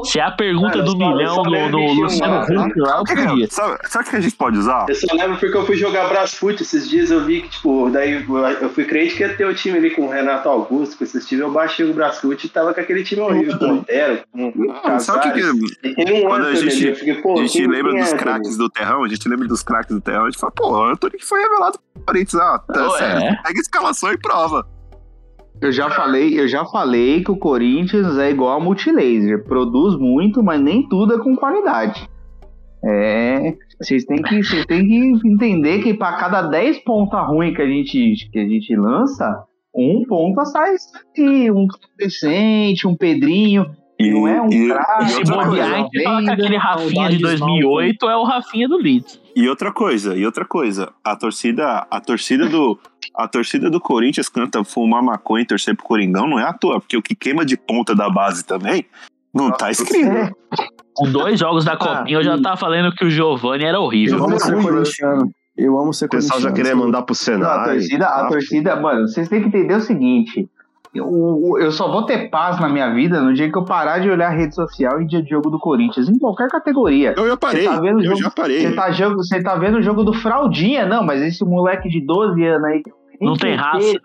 Se é a pergunta Cara, do milhão do, do Luciano Huck lá, eu queria. Sabe, sabe o que a gente pode usar? Eu só lembro porque eu fui jogar Brasfoot esses dias, eu vi que, tipo, daí eu fui crente que ia ter o time ali com o Renato Augusto, com esses times, eu baixei o Brasfoot e tava com aquele time horrível, com o Montero, com o Não, sabe o que, que um quando a ali, gente, eu fiquei, pô, a gente lembra é dos Anthony? craques do terrão, a gente lembra dos craques do terrão, a gente fala, pô, o Anthony que foi revelado pro Corinthians. Ah, tá Ué. certo. Pega a escalação e prova. Eu já falei, eu já falei que o Corinthians é igual a Multilaser, produz muito, mas nem tudo é com qualidade. É, vocês têm que, vocês têm que entender que para cada 10 ponta ruim que a gente que a gente lança, um ponta sai um decente, um Pedrinho, E, não é um e- craque, se bobear, a gente fala que aquele Rafinha de saudades 2008 é o Rafinha do Leeds. e outra coisa, e outra coisa, a torcida, a torcida do a torcida do Corinthians canta fumar maconha e torcer pro Coringão não é à toa, porque o que queima de ponta da base também não tá escrito. É, Com dois jogos da Copinha, eu já tava falando que o Giovanni era Eu horrível. amo ser corintiano. Eu amo ser O pessoal já queria mandar pro Não, a Senai. torcida, a tá? torcida, mano, vocês têm que entender o seguinte. Eu, eu só vou ter paz na minha vida no dia que eu parar de olhar a rede social em dia de jogo do Corinthians, em qualquer categoria. Eu já parei, Você tá vendo o eu jogo- já parei. Você tá, jogo, você tá vendo o jogo do Fraldinha, não, mas esse moleque de 12 anos aí. Não tem raça.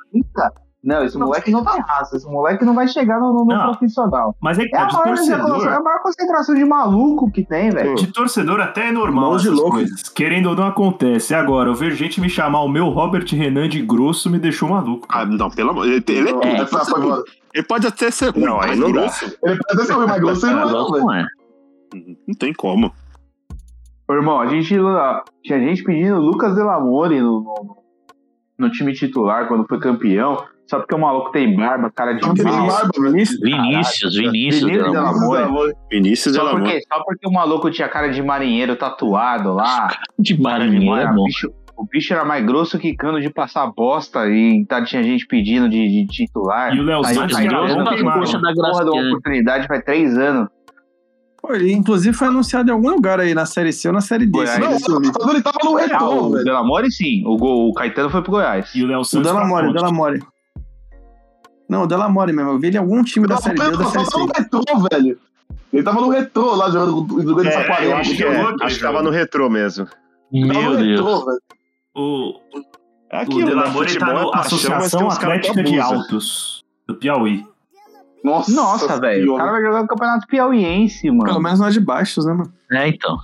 Não, esse moleque não tem raça. Esse moleque não vai chegar no, no- Não. profissional. Mas é que É tá, a, maior, é a torcedor. maior concentração de maluco que tem, velho. De torcedor até é normal Mãos de louco. coisas. Querendo ou não acontece. Agora, eu vejo gente me chamar o meu Robert Renan de grosso me deixou maluco. Ah, não, pelo amor. Ele, ele é tudo. É, ele, pode ser tudo. Ele pode até ser Não, aí não dá. grosso. Ele pode até ser ruim, mas grosso ele não é, não. Não é. Não tem como. Ô, irmão, a gente tinha gente pedindo Lucas Delamore no, no, no time titular quando foi campeão, só porque o maluco tem barba, cara de Não tem mal. barba, velho. Vinícius, Vinícius. Vinícius Delamore. Delamore. Vinícius Só Delamore. porque, só porque o maluco tinha cara de marinheiro tatuado lá. De de marinheiro, é o, bicho, o bicho era mais grosso que cano de passar bosta e tá, tinha gente pedindo de, de titular. E o Léo Tá Santos aí, que tá. Poxa da porra de uma Graciane. oportunidade faz três anos. Pô, ele inclusive foi anunciado em algum lugar aí, na série C ou na série D. Goiás. Não, quando ele tava no Ah, retrô, o. Delamore sim, o, gol, o Caetano foi pro Goiás. E o Léo Santos. Delamore, o Ponte. Delamore. Não, o Delamore mesmo. Eu vi ele em algum time da Não, série D ou da série tava C. no retrô, velho. Ele tava no retrô lá jogando com o grande É, Saquarema. eu acho que é. Acho que tava no retrô mesmo. Tava Meu no Deus. retrô. O, É o aquilo, né? Delamore tá no é Associação Atlética de. Altos, do Piauí. Nossa, Nossa, velho. O cara vai jogar no Campeonato Piauiense, mano. Pelo menos nós de baixos, né, mano? É, então.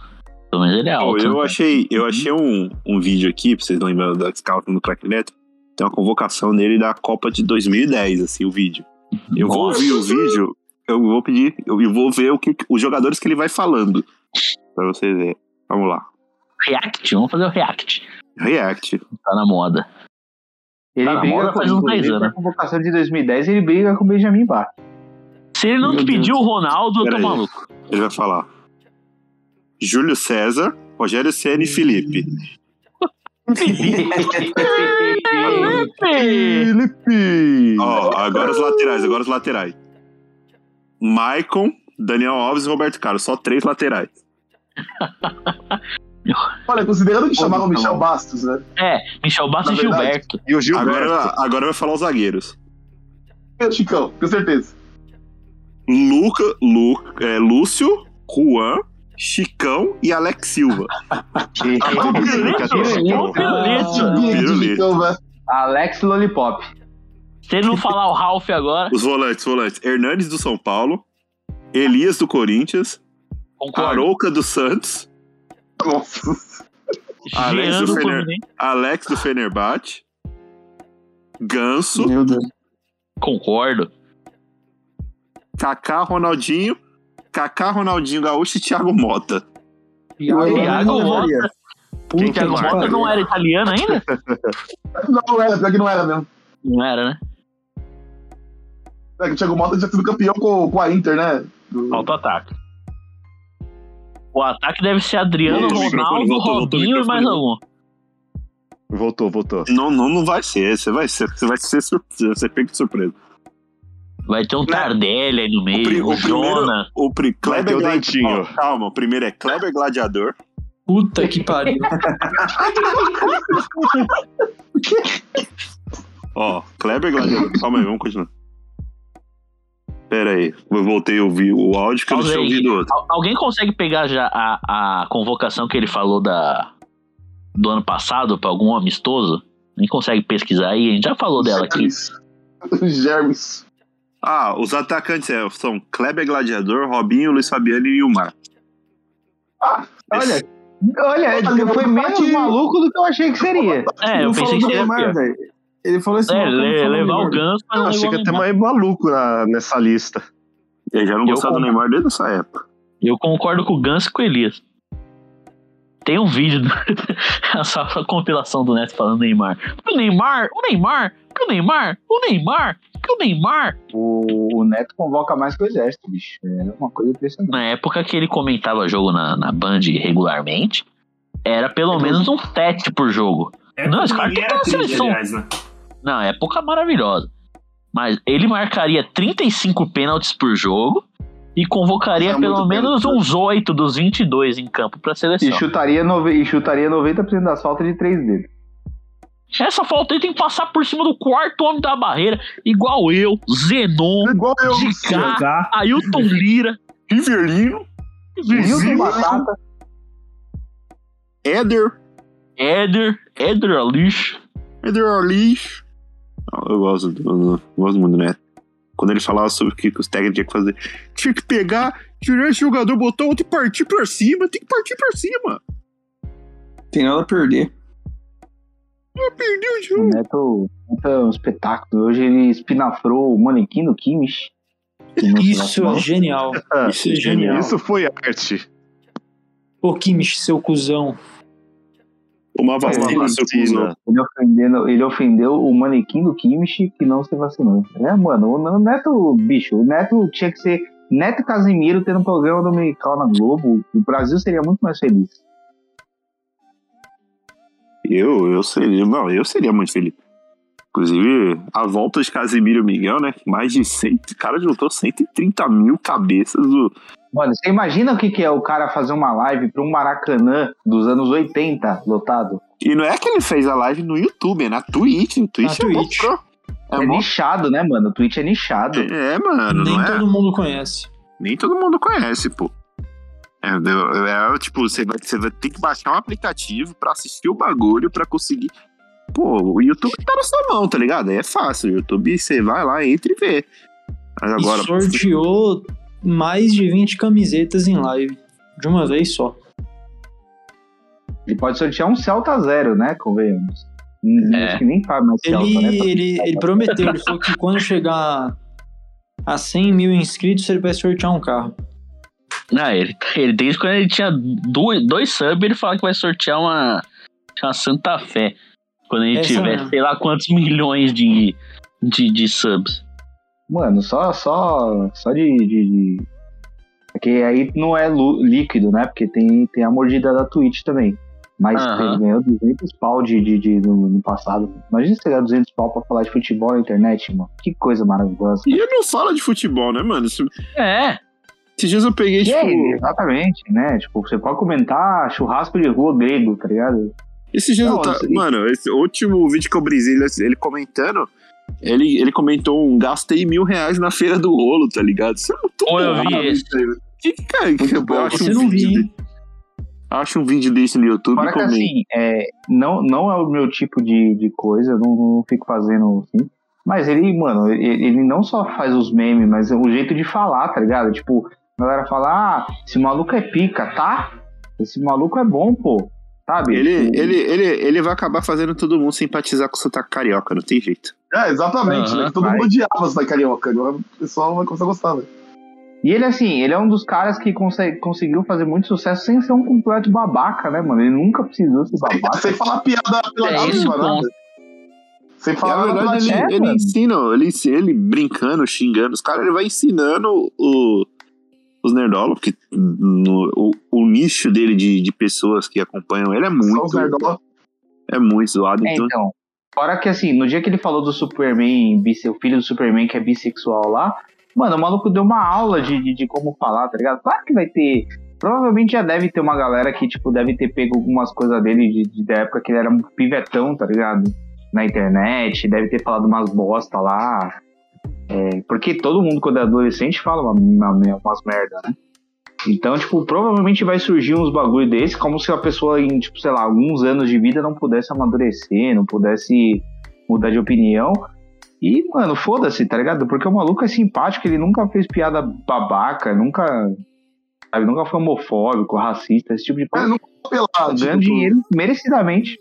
Pelo menos ele é alto. eu né? achei, eu achei um, um vídeo aqui, pra vocês não lembrarem da scout do Crack Neto. Tem uma convocação dele da Copa de 2010, assim, o vídeo. Eu vou Nossa. ouvir o vídeo, eu vou pedir, eu vou ver o que, os jogadores que ele vai falando. Pra vocês verem. Vamos lá. React, vamos fazer o React. React. Tá na moda. Ele Tá na briga moda com faz uns inclusive, 10 anos. Na convocação de 2010, ele briga com o Benjamin Bach. Se ele não Meu pediu o Ronaldo, eu tô Pera aí. maluco. Ele vai falar. Júlio César, Rogério Ceni e Felipe. Felipe! Ó, agora os laterais, agora os laterais. Maicon, Daniel Alves e Roberto Carlos. Só três laterais. Olha, considerando que chamavam Michel Bastos, né? É, Michel Bastos e Gilberto. E o Gilberto. Agora, agora vai falar os zagueiros. É, Chicão, com certeza. Luca, Lu, é, Lúcio, Juan, Chicão e Alex Silva. *laughs* Pirulito. Alex Lollipop. Se ele não falar o Ralph agora, Os volantes, volantes. Hernandes do São Paulo, Elias do Corinthians, concordo. Arouca do Santos, Nossa. Alex do, Fener... Alex do Fenerbahçe. Ganso. Meu Deus. Concordo. Kaká, Ronaldinho. Kaká, Ronaldinho Gaúcho e Thiago Mota. Thiago Mota. Puta, Thiago que Mota pariu. não era italiano ainda? Não, *laughs* não era, pior que não era mesmo. Não era, né? É que o Thiago Mota tinha sido campeão com, com a Inter, né? Do- Falta o ataque. O ataque deve ser Adriano, Voltou microfone, Ronaldo, voltou, voltou Robinho e mais microfone. algum. Voltou, voltou. Não, não, não vai ser. Você vai ser, você vai ser surpresa. Você pega de surpresa. Vai ter um Tardelli aí no meio, pri- o o primeiro- Jona. O pri... Kleber o Gladiador. Dentinho. Calma, o primeiro é Kleber Gladiador. Puta que pariu. *laughs* Ó, Kleber Gladiador. Calma aí, vamos continuar. Pera aí, eu voltei a ouvir o áudio que eu não tinha Alguém, ouvido outro. al- alguém consegue pegar já a, a convocação que ele falou da, do ano passado pra algum amistoso? Nem consegue pesquisar aí, a gente já falou dela aqui. Germes. Ah, os atacantes é, são Kleber Gladiador, Robinho, Luiz Fabiano e Ilmar. Olha, olha, foi menos maluco do que eu achei que seria. É, eu pensei que seria. Ele falou esse É, le- levar o. Ganso, mas Eu não achei que Neymar. mais maluco na, nessa lista. Eu já não gostava do Neymar desde essa época. Eu concordo com o Ganso e com o Elias. Tem um vídeo, do... *laughs* essa compilação do Neto falando Neymar. O Neymar, o Neymar, o Neymar, o Neymar, o Neymar. O, o Neto convoca mais que o exército, bicho. É uma coisa impressionante. Na época que ele comentava jogo na, na Band regularmente, era pelo menos um set por jogo. É Não, esse porque cara tem era uma seleção. aliás, né? Não, época maravilhosa. Mas ele marcaria 35 pênaltis por jogo e convocaria É pelo menos pênalti. uns 8 dos 22 em campo pra E seleção. chutaria, nove, e chutaria 90% das faltas de três dedos. Essa falta aí tem que passar por cima do quarto homem da barreira, igual eu, Zenon, Igual eu, Dicá, Cá, Ailton Lira, Riverlino, Milton Batata. Éder, Éder, Éder Alish. Éder Alish. Eu gosto, do- eu gosto muito do Neto. Quando ele falava sobre o que que os técnicos tinham que fazer. Tinha que pegar, tirar esse jogador, botar outro e partir pra cima. Tem que partir pra cima. Tem nada a perder. Perdeu o O jogo. Neto, Neto é um espetáculo. Hoje ele espinafrou o manequim do Kimmich. não se *laughs* Isso é genial. Isso é genial. Isso foi arte. Ô, Kimmich, seu cuzão. Uma vacina, seu cuzão. Ele, ofendendo, ele ofendeu o manequim do Kimmich que não se vacinou. É, mano, o Neto, bicho, o Neto tinha que ser Neto Casimiro tendo um programa dominical na Globo. O Brasil seria muito mais feliz. Eu, eu seria, não, eu seria muito feliz. Inclusive, a volta de Casimiro Miguel, né? Mais de 100, o cara juntou 130 mil cabeças do. Mano, você imagina o que, que é o cara fazer uma live pra um Maracanã dos anos 80 lotado? E não é que ele fez a live no YouTube, é na Twitch. O Twitch Na é Twitch. É, É, nichado, né, mano? O Twitch é nichado. é, mano, Nem não é? todo mundo conhece. Nem todo mundo conhece, pô. É, deu- é, tipo, você vai, você vai ter que baixar um aplicativo pra assistir o bagulho pra conseguir. Pô, o YouTube tá na sua mão, tá ligado? Aí é fácil. O YouTube você vai lá, entra e vê. Mas agora. e sorteou mais de 20 camisetas em live. De uma vez só. Ele pode sortear um Celta Zero, né? Convenhamos. Hum, É. Acho que nem faz mais Celta, Ele, né? ele, ele prometeu, ele falou que quando chegar a 100 mil inscritos, ele vai sortear um carro. Ah, ele, ele desde quando ele tinha dois, dois subs, ele fala que vai sortear uma, uma Santa Fé. Quando ele Essa tiver, mesmo. sei lá quantos milhões de, de, de subs. Mano, só, só, só de, de, de- Porque aí não é líquido, né? Porque tem, tem a mordida da Twitch também. Mas Aham. ele ganhou 200 pau de, de, de- no, no passado. Imagina você ganhar 200 pau pra falar de futebol na internet, mano. Que coisa maravilhosa. E ele não fala de futebol, né, mano? Esse- É, Esses dias eu peguei, tipo. aí, exatamente, né? Tipo, você pode comentar churrasco de rua grego, tá ligado? Esses dias Não, eu tava. isso aí- Mano, esse último vídeo que eu brisei, ele, ele comentando. Ele, ele comentou um gastei mil reais na feira do rolo, tá ligado? Isso é muito Ou eu bom, vi esse. Que, cara, que eu, bom. acho Você um não vídeo vi, de- Acho um vídeo desse no YouTube Fora e assim, é, não, não é o meu tipo de, de coisa, eu não, não fico fazendo assim. Mas ele, mano, ele, ele não só faz os memes, mas é o jeito de falar, tá ligado? Tipo, a galera fala, ah, esse maluco é pica, tá? Esse maluco é bom, pô. sabe? Ele, Tipo, ele, ele, ele vai acabar fazendo todo mundo simpatizar com o sotaque carioca, não tem jeito. É, exatamente. Aham, né? Todo vai. mundo odiava o da carioca. Agora o pessoal vai começar a gostar, velho. E ele, assim, ele é um dos caras que consegue, conseguiu fazer muito sucesso sem ser um completo babaca, né, mano? Ele nunca precisou ser babaca. Sem falar piada pela É nada. ponto. Sem E, falar nada verdade, pela ele, É, ele mano. ensina, ele, ensina- ele brincando, xingando os caras, ele vai ensinando o, os nerdola, porque no- o, o nicho dele de, de pessoas que acompanham ele é muito, é muito zoado. É, Então, então. Fora que, assim, no dia que ele falou do Superman, o filho do Superman que é bissexual lá, mano, o maluco deu uma aula de, de, de como falar, tá ligado? Claro que vai ter. Provavelmente já deve ter uma galera que, tipo, deve ter pego algumas coisas dele de, de- da época que ele era um pivetão, tá ligado? Na internet, deve ter falado umas bosta lá. É, porque todo mundo, quando é adolescente, fala uma, uma, umas merda, né? Então, tipo, provavelmente vai surgir uns bagulho desse, como se a pessoa em, tipo, sei lá, alguns anos de vida não pudesse amadurecer, não pudesse mudar de opinião. E, mano, foda-se, tá ligado? Porque o maluco é simpático, ele nunca fez piada babaca, nunca. Sabe, nunca foi homofóbico, racista, esse tipo de Mas coisa. não pelado. Ganhando tipo, dinheiro merecidamente.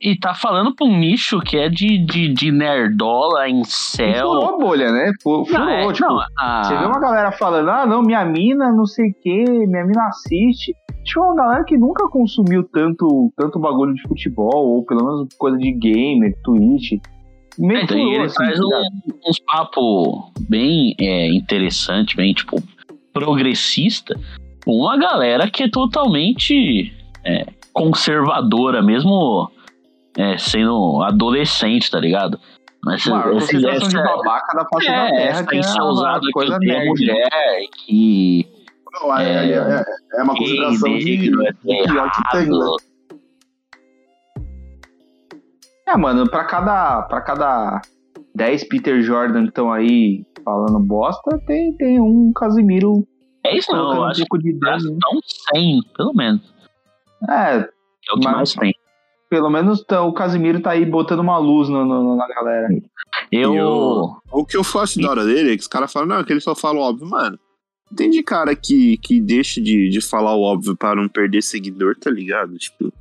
E tá falando pra um nicho que é de, de, de nerdola em E céu. furou a bolha, né? Fu- Furou, Não, é, tipo. não, a- Você vê uma galera falando, ah, não, minha mina, não sei o que, minha mina assiste. Tinha uma galera que nunca consumiu tanto, tanto bagulho de futebol, ou pelo menos coisa de gamer, Twitch. Meio É, então, e furou, ele assim, traz um- uns papos bem é, interessante, bem, tipo, progressista, com uma galera que é totalmente é, conservadora, mesmo é, sendo adolescente, tá ligado? Mas Mano, esse- concentração de essa- babaca da face da é, terra, essa que é que coisa nerd. mulher, que Não, é, é, é, é uma consideração de, é de pior que tem, né? É, mano, pra cada, pra cada 10 Peter Jordan que estão aí falando bosta, tem, tem um Casimiro É isso não, eu um acho pouco de que né? estão 100, pelo menos. É, É o que Mas- mais tem. Pelo menos tá- o Casimiro tá aí botando uma luz no, no- na galera. Eu. E o- que eu faço da hora dele é que os caras falam, não, que ele só fala o óbvio, mano. Tem de cara que, que deixa de, de falar o óbvio pra não perder seguidor, tá ligado? Tipo.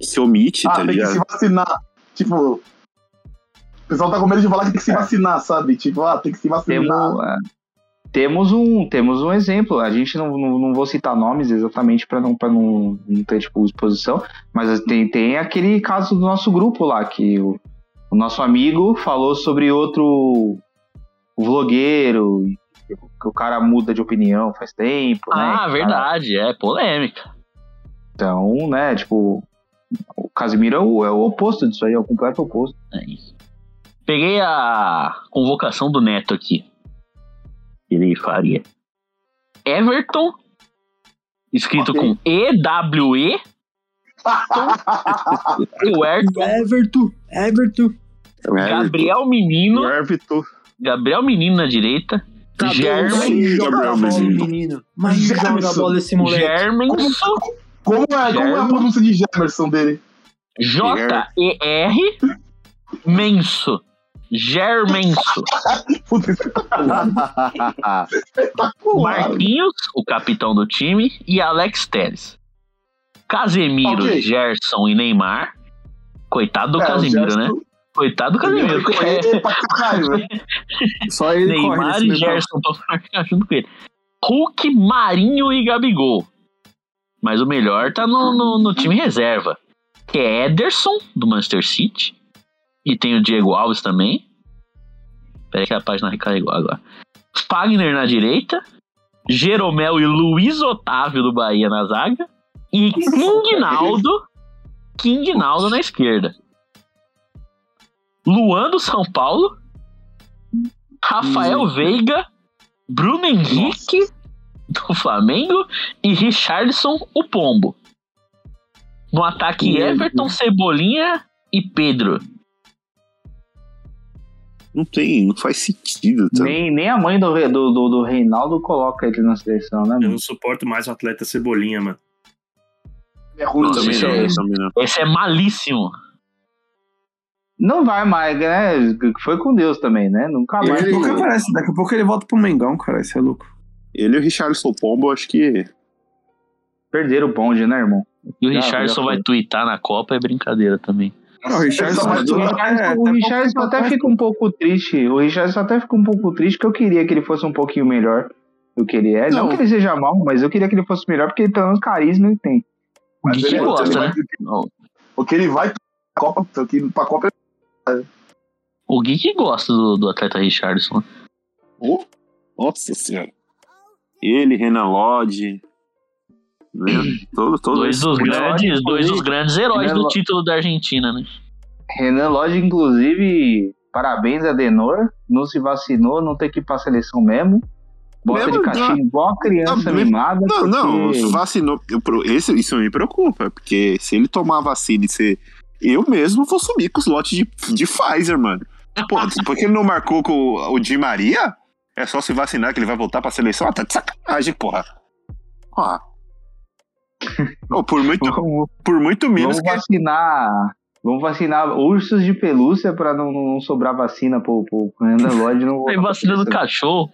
Se omite, Ah, tá tem que ligado? se vacinar. Tipo, o pessoal tá com medo de falar que tem que se vacinar, sabe? Tipo, ah, tem que se vacinar. Temos, é, temos, um, temos um exemplo. A gente não, não, não vou citar nomes exatamente para não, pra não, não ter tipo, exposição, mas tem, tem aquele caso do nosso grupo lá, que o, o nosso amigo falou sobre outro vlogueiro, que o cara muda de opinião faz tempo, né? Ah, o verdade, é polêmica. Então, né, tipo, o Casimiro é o, é o oposto disso aí, é o completo oposto. É isso. Peguei a convocação do Neto aqui. Ele faria. Everton, escrito Ok. com E-W-E. *laughs* o Everton, Everton, Everton. Gabriel Menino, Everton. Gabriel Menino na direita, Mas German, joga a bola, menino. Mas joga a Germerson. bola esse moleque. Germanson, Como é, como é a pronúncia de Gemerson dele? J-E-R, Menso. Germenso. Marquinhos, o capitão do time, e Alex Telles. Casemiro, Ok. Gerson e Neymar. Coitado do É, Casemiro, Gerson- né? Coitado do Casemiro. Ele corre pra caralho, né? *laughs* Só ele Neymar e. Gerson estão junto com ele. Hulk, Marinho e Gabigol. Mas o melhor tá no, no, no time reserva. Que é Ederson, do Manchester City. E tem o Diego Alves também. Peraí que a página recarregou agora. Fagner na direita. Jeromel e Luiz Otávio do Bahia na zaga. E King Naldo. King Naldo na esquerda. Luan do São Paulo. Rafael Veiga. Bruno Henrique do Flamengo. E Richardson, o Pombo. No ataque, Everton, Cebolinha e Pedro. Não tem, não faz sentido. Tá? Nem, nem a mãe do, do, do, do Reinaldo coloca ele na seleção, né, Eu mano? não suporto mais o atleta Cebolinha, mano. É ruim também, esse né? é- não. Esse é malíssimo. Não vai mais, né? Foi com Deus também, né? Nunca mais. Daqui a pouco aparece, daqui a pouco ele volta pro Mengão, cara, isso é louco. Ele e o Richardson Pombo, acho que Perderam o bonde, né, irmão? E o Já- Richardson vai twittar na Copa é brincadeira também. Não, o Richardson, O Richardson, é, o tá Richardson até fica um pouco triste. O Richardson até fica um pouco triste, porque eu queria que ele fosse um pouquinho melhor do que ele é. Não, Não. que ele seja mal, mas eu queria que ele fosse melhor, porque pelo menos carisma ele tem. Que ele- gosta, ele né? vai- Não, O que ele vai pra Copa, o que pra Copa O Gui que gosta do, do atleta Richardson. Oh, nossa senhora. Ele, Renan Lodge. Todo, todo Dois dos grandes, dois dos grandes heróis Renan do Lo- título da Argentina, né? Renan Lodge, inclusive, parabéns a Denor. Não se vacinou, não tem que ir pra seleção mesmo. Bota Mesmo de caixinha igual a criança Não, mimada. Não, não, porque- vacinou. eu pro- esse, isso me preocupa, porque se ele tomar a vacina e ser. Eu mesmo vou sumir com os lotes de, de Pfizer, mano. Pô, *laughs* porque ele não marcou com o, o Di Maria? É só se vacinar que ele vai voltar pra seleção? Ah, tá de sacanagem, porra. Ó. Ô, por muito, Vamos, por muito menos vamos que. vacinar. Vamos vacinar ursos de pelúcia pra não, não sobrar vacina pro, pro Lodge. Não Tem vacina do cachorro.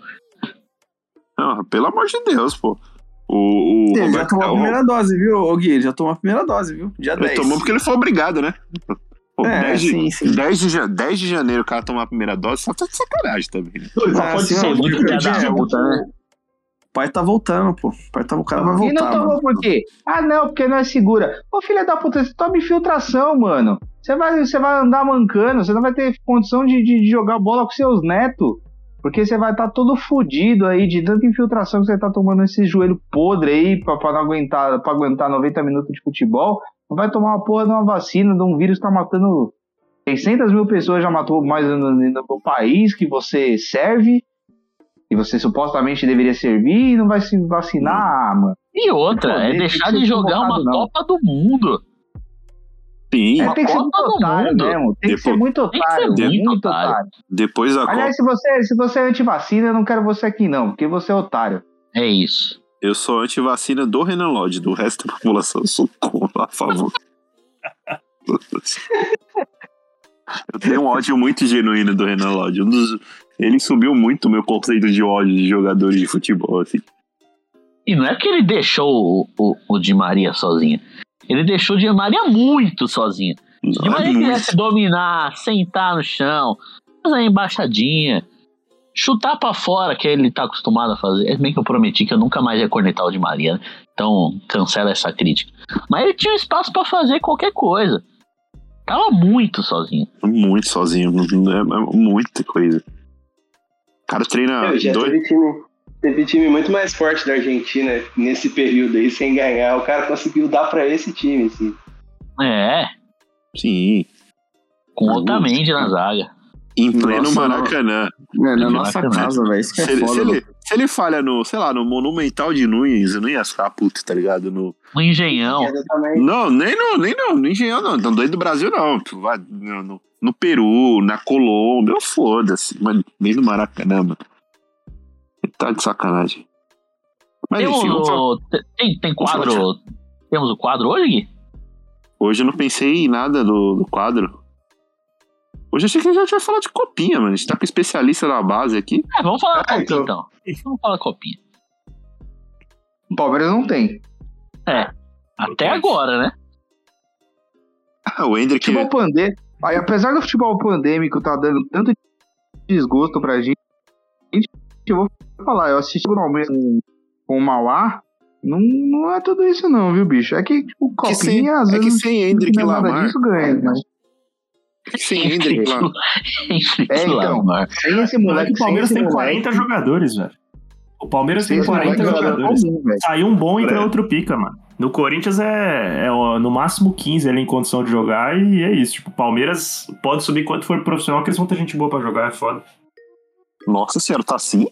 Não, pelo amor de Deus, pô. O, o Ele já Roberto tomou a primeira dose, viu, ô Gui? Ele já tomou a primeira dose, viu? Dia Ele 10. tomou porque ele foi obrigado, né? Pô, É, 10, de, sim, sim. 10, de, ja- 10 de janeiro o cara tomar a primeira dose, só tá de sacanagem também. Né? Ah, pode sim, ser o filha da dia- puta, né? O pai tá voltando, pô. O, pai tá, o cara vai E voltar, não tomou mano. por quê? Ah, não, porque não é segura. Ô, filha da puta, você toma infiltração, mano. Você vai, você vai andar mancando, você não vai ter condição de, de, de jogar bola com seus netos. Porque você vai estar todo fudido aí de tanta infiltração que você tá tomando esse joelho podre aí pra, pra não aguentar, pra aguentar 90 minutos de futebol. Não vai tomar uma porra de uma vacina, de um vírus que tá matando 600 mil pessoas, já matou mais no, no país que você serve. E você supostamente deveria servir e não vai se vacinar, mano. E outra, é deixar que de jogar uma não. Copa do Mundo. Sim, É, tem que ser Copa muito otário Mundo. mesmo. Tem que ser Depois- muito Tem que ser otário. muito muito otário. otário. depois da Copa. Aliás, se você, se você é antivacina, eu não quero você aqui, não, porque você é otário. É isso. Eu sou anti-vacina do Renan Lodge, do resto da população eu sou contra, a favor. *laughs* eu tenho um ódio muito genuíno do Renan Lodge. Um dos... Ele subiu muito o meu conceito de ódio de jogadores de futebol, assim. E não é que ele deixou o, o, o Di Maria sozinho. Ele deixou o Di Maria muito sozinho. Se o Di É Maria muito. quisesse dominar, sentar no chão, fazer uma embaixadinha, chutar pra fora, que ele tá acostumado a fazer. É bem que eu prometi que eu nunca mais ia cornetar o Di Maria, né? Então cancela essa crítica. Mas ele tinha espaço pra fazer qualquer coisa. Tava muito sozinho. Muito sozinho, é, é muita coisa. O cara treina Meu, já dois. teve time, teve time muito mais forte da Argentina nesse período aí, sem ganhar. O cara conseguiu dar pra esse time, assim. É, Sim, com Muito. Otamendi na zaga. em pleno Nossa, Maracanã. É, na nossa Maracanã. casa, velho. Isso que é Se ele, foda, se, ele, se ele falha no, sei lá, no Monumental de Nunes, eu não ia ficar puto, tá ligado? No, No Engenhão. Não, nem no, nem no, no Engenhão, não. Não doido do Brasil, não. Tu vai no, no, no Peru, na Colômbia, foda-se. Mas nem no Maracanã, mano. Tá de sacanagem. Mas Tem, enfim, o, tem, tem quadro. Temos o quadro hoje, Gui? hoje eu não pensei em nada do, do quadro. Hoje eu achei que a gente vai falar de copinha, mano. A gente tá com especialista na base aqui. É, vamos falar da É, copinha então. então. Vamos falar da copinha. O Palmeiras não tem. É. Até agora, né? Ah, o Hendrick. Futebol pandêmico. Aí, apesar do futebol pandêmico tá dando tanto desgosto pra gente, eu vou falar, eu assisti o Palmeiras com, com o Mauá, não, não é tudo isso não, viu, bicho? É que, tipo, que sem, copinha, às é que vezes, sem Hendrick e não é Lamar. disso ganha, mas Sem Hendrick *laughs* lá. É, então. Lamar. sem esse Moleque, moleque, o Palmeiras tem esse 40 moleque, jogadores, velho. O Palmeiras tem esse moleque 40 é jogador jogadores. comum. Saiu um bom, entra outro pica, mano. No Corinthians é, é no máximo 15 ali em condição de jogar e é isso. Tipo, o Palmeiras pode subir quanto for profissional, que eles vão ter gente boa pra jogar, é foda. Nossa senhora, tá assim?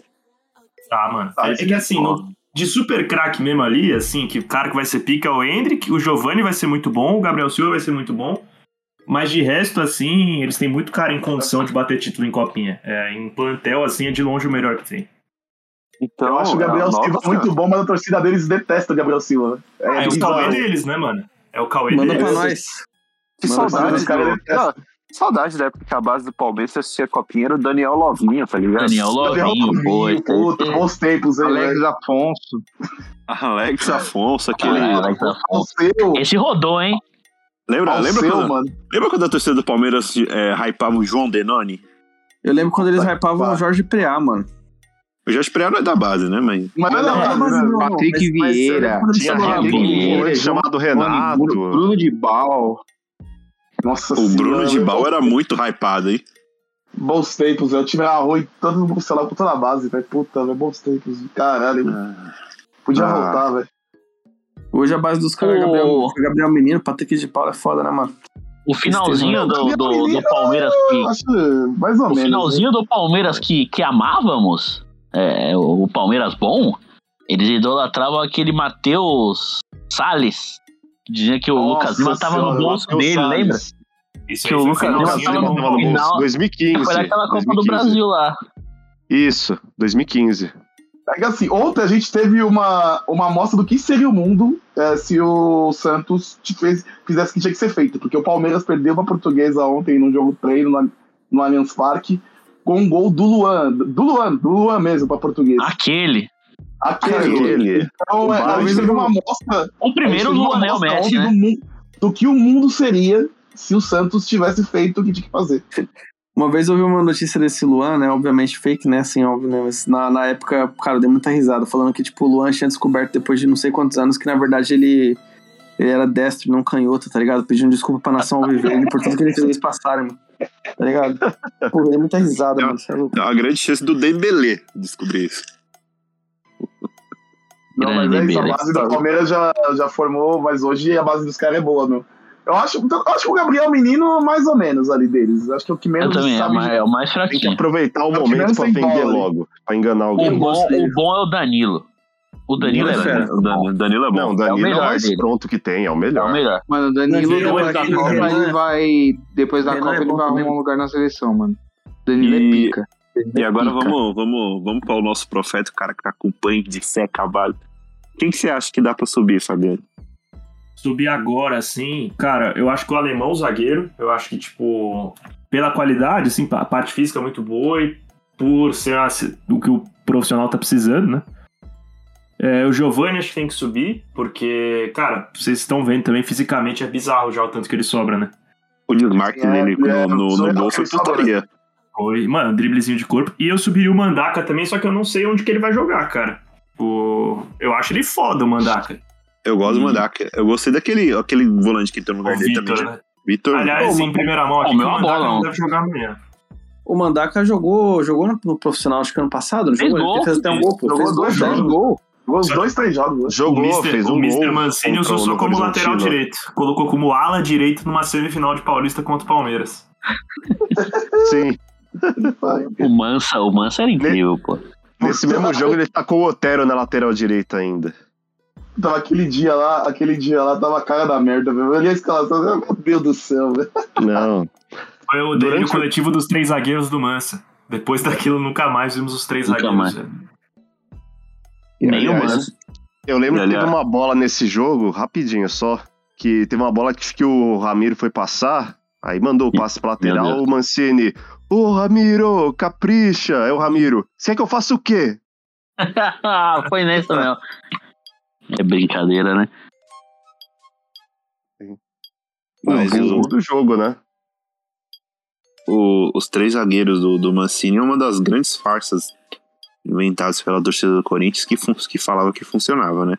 Tá, mano. Tá, é, é que assim, no- de super craque mesmo ali, assim, que o cara que vai ser pica é o Hendrick, o Giovanni vai ser muito bom, o Gabriel Silva vai ser muito bom. Mas de resto, assim, eles têm muito cara em condição de bater título em copinha. É, em plantel, assim, é de longe o melhor que tem. Então, Eu acho o Gabriel nossa, Silva muito bom, mas a torcida deles detesta o Gabriel Silva. né? É, o bizarro. Cauê deles, né, mano? É o Cauê Manda deles. pra nós. Que Manda pra saudades, nós, cara, do- ele detesta. Não, Saudade da época que a base do Palmeiras assistia copinha era o Daniel Lovinha, tá ligado? Daniel Lovinho, esse- Puta, bons tempos, hein, Alex velho. Afonso. Alex Afonso, aquele. Alex Afonso. Esse rodou, hein? Lembra, lembra, quando, mano. lembra quando a torcida do Palmeiras é, hypava o João Denoni? Eu lembro quando eles Vai, hypavam o Jorge Preá, mano. O Preá não é da base, né? Mas. Mas Não, não, não, mas- mas não, Patrick mas- mas eu Vieira. eles Tinha Rodrigo, Vieira, um chamado Renato. Bruno, Bruno de Bal. Nossa O Bruno senhora, de Bal era muito hypado, hein? Bons tempos, velho. O time era ruim, todo mundo, sei lá, puta na base, velho. Puta, velho, bons tempos. Caralho, podia Ah. voltar, velho. Hoje a base dos caras é. Gabriel, Gabriel Menino, Patrick de Paula é foda, né, mano? O finalzinho do, do, do Palmeiras que. Acho mais ou O menos. finalzinho do Palmeiras que, que amávamos, é, o Palmeiras bom, eles idolatravam aquele Matheus Salles. que Dizia que o Nossa Lucas Lima tava no bolso dele, Salles. lembra? Isso Que aí o Lucas Lima tava do no final. bolso. 2015. Foi naquela Copa do 2015. Brasil lá. Isso, 2015. É que assim, ontem a gente teve uma, uma amostra do que seria o mundo é, se o Santos te fez, fizesse o que tinha que ser feito. Porque o Palmeiras perdeu pra Portuguesa ontem num jogo treino no, no Allianz Parque com um gol do Luan. Do Luan, do Luan mesmo pra Portuguesa. Aquele. Aquele. Aquele. Então, O é, a Barros gente teve jogou. uma amostra. O primeiro Anel amostra Messi, né? do, do que o mundo seria se o Santos tivesse feito o que tinha que fazer. Uma vez eu vi uma notícia desse Luan, né? Obviamente fake, né? Assim, óbvio, né? Mas na, na época, cara, eu dei muita risada, falando que, tipo, o Luan tinha descoberto depois de não sei quantos anos que, na verdade, ele, ele era destro, não canhoto, tá ligado? Pedindo desculpa pra nação alviverde por tudo que ele fez eles passarem, mano. Tá ligado? Pô, eu dei muita risada, Não. mano. Você é louco. É uma grande chance do Dembélé descobrir isso. Não, mas é isso, a base do Palmeiras já, já formou, mas hoje a base dos caras é boa, meu. Eu acho, eu acho que o Gabriel Menino, mais ou menos, ali deles. Acho que é o que Eu menos também, é, sabe. mais, é o mais Tem que fraquinho. aproveitar o É o momento pra vender logo. Pra enganar O alguém. bom, gostei. o bom é o Danilo. O Danilo é, Danilo é O. Danilo é bom. Não, o Danilo é o melhor mais dele. pronto que tem, é o É o melhor. melhor. Mano, o Danilo, Danilo depois é da Copa, Danilo ele é- vai. Depois da Danilo Copa, é ele vai arrumar um lugar na seleção, mano. Danilo E- é pica. E agora Pica. vamos, vamos, vamos para o nosso profeta, o cara que tá com punk de fé cavalo. Quem que você acha que dá pra subir, Fabiano? Subir agora, assim, cara, eu acho que o alemão o zagueiro, eu acho que, tipo, pela qualidade, assim, a parte física é muito boa e por ser o que o profissional tá precisando, né? É, o Giovanni acho que tem que subir, porque, cara, vocês estão vendo também, fisicamente é bizarro já o tanto que ele sobra, né? O desmarque É, dele é, no, no, no gol foi putaria. Foi, mano, driblezinho de corpo. E eu subiria o Mandaka também, só que eu não sei onde que ele vai jogar, cara. O... Eu acho ele foda, o Mandaka. Eu gosto do E- Mandaka. Eu gostei daquele aquele volante que entrou no O lugar dele Vitor, também. né? Vitor. Aliás, Pô, em primeira mão aqui, o Mandaka bola, não deve jogar amanhã. O Mandaka jogou, jogou no, profissional, acho que ano passado, não Fez jogou? Ele fez até um gol, pô. Jogou Fez dois jogos. gol. Os dois, três jogos. né? Jogou, o Mr. fez o um Mr. gol. Mancini usou o só como lateral Horizontino. direito. Colocou como ala direito numa semifinal de Paulista contra o Palmeiras. *laughs* Sim. O Mansa, o Mansa era incrível, pô. Nesse mesmo jogo ele tá com o Otero na lateral direita ainda. Então, aquele dia lá, aquele dia lá tava a cara da merda, velho. Olhei a escalação, eu, meu Deus do céu, velho. Não. Foi o Durante delírio o- coletivo dos três zagueiros do Mansa. Depois daquilo, nunca mais vimos os três Nunca zagueiros. mais. Velho. Nem o Aliás. Eu lembro que Aliás- teve uma bola nesse jogo, rapidinho só, que teve uma bola que, que o Ramiro foi passar, aí mandou o passe pra lateral, o Mancini, ô Ramiro, capricha, é o Ramiro, você quer que eu faça o quê? *laughs* Foi nessa mesmo. É brincadeira, né? Mas o do jogo, né? o- os três zagueiros do, do Mancini é uma das grandes farsas inventadas pela torcida do Corinthians que, fun- que falava que funcionava, né?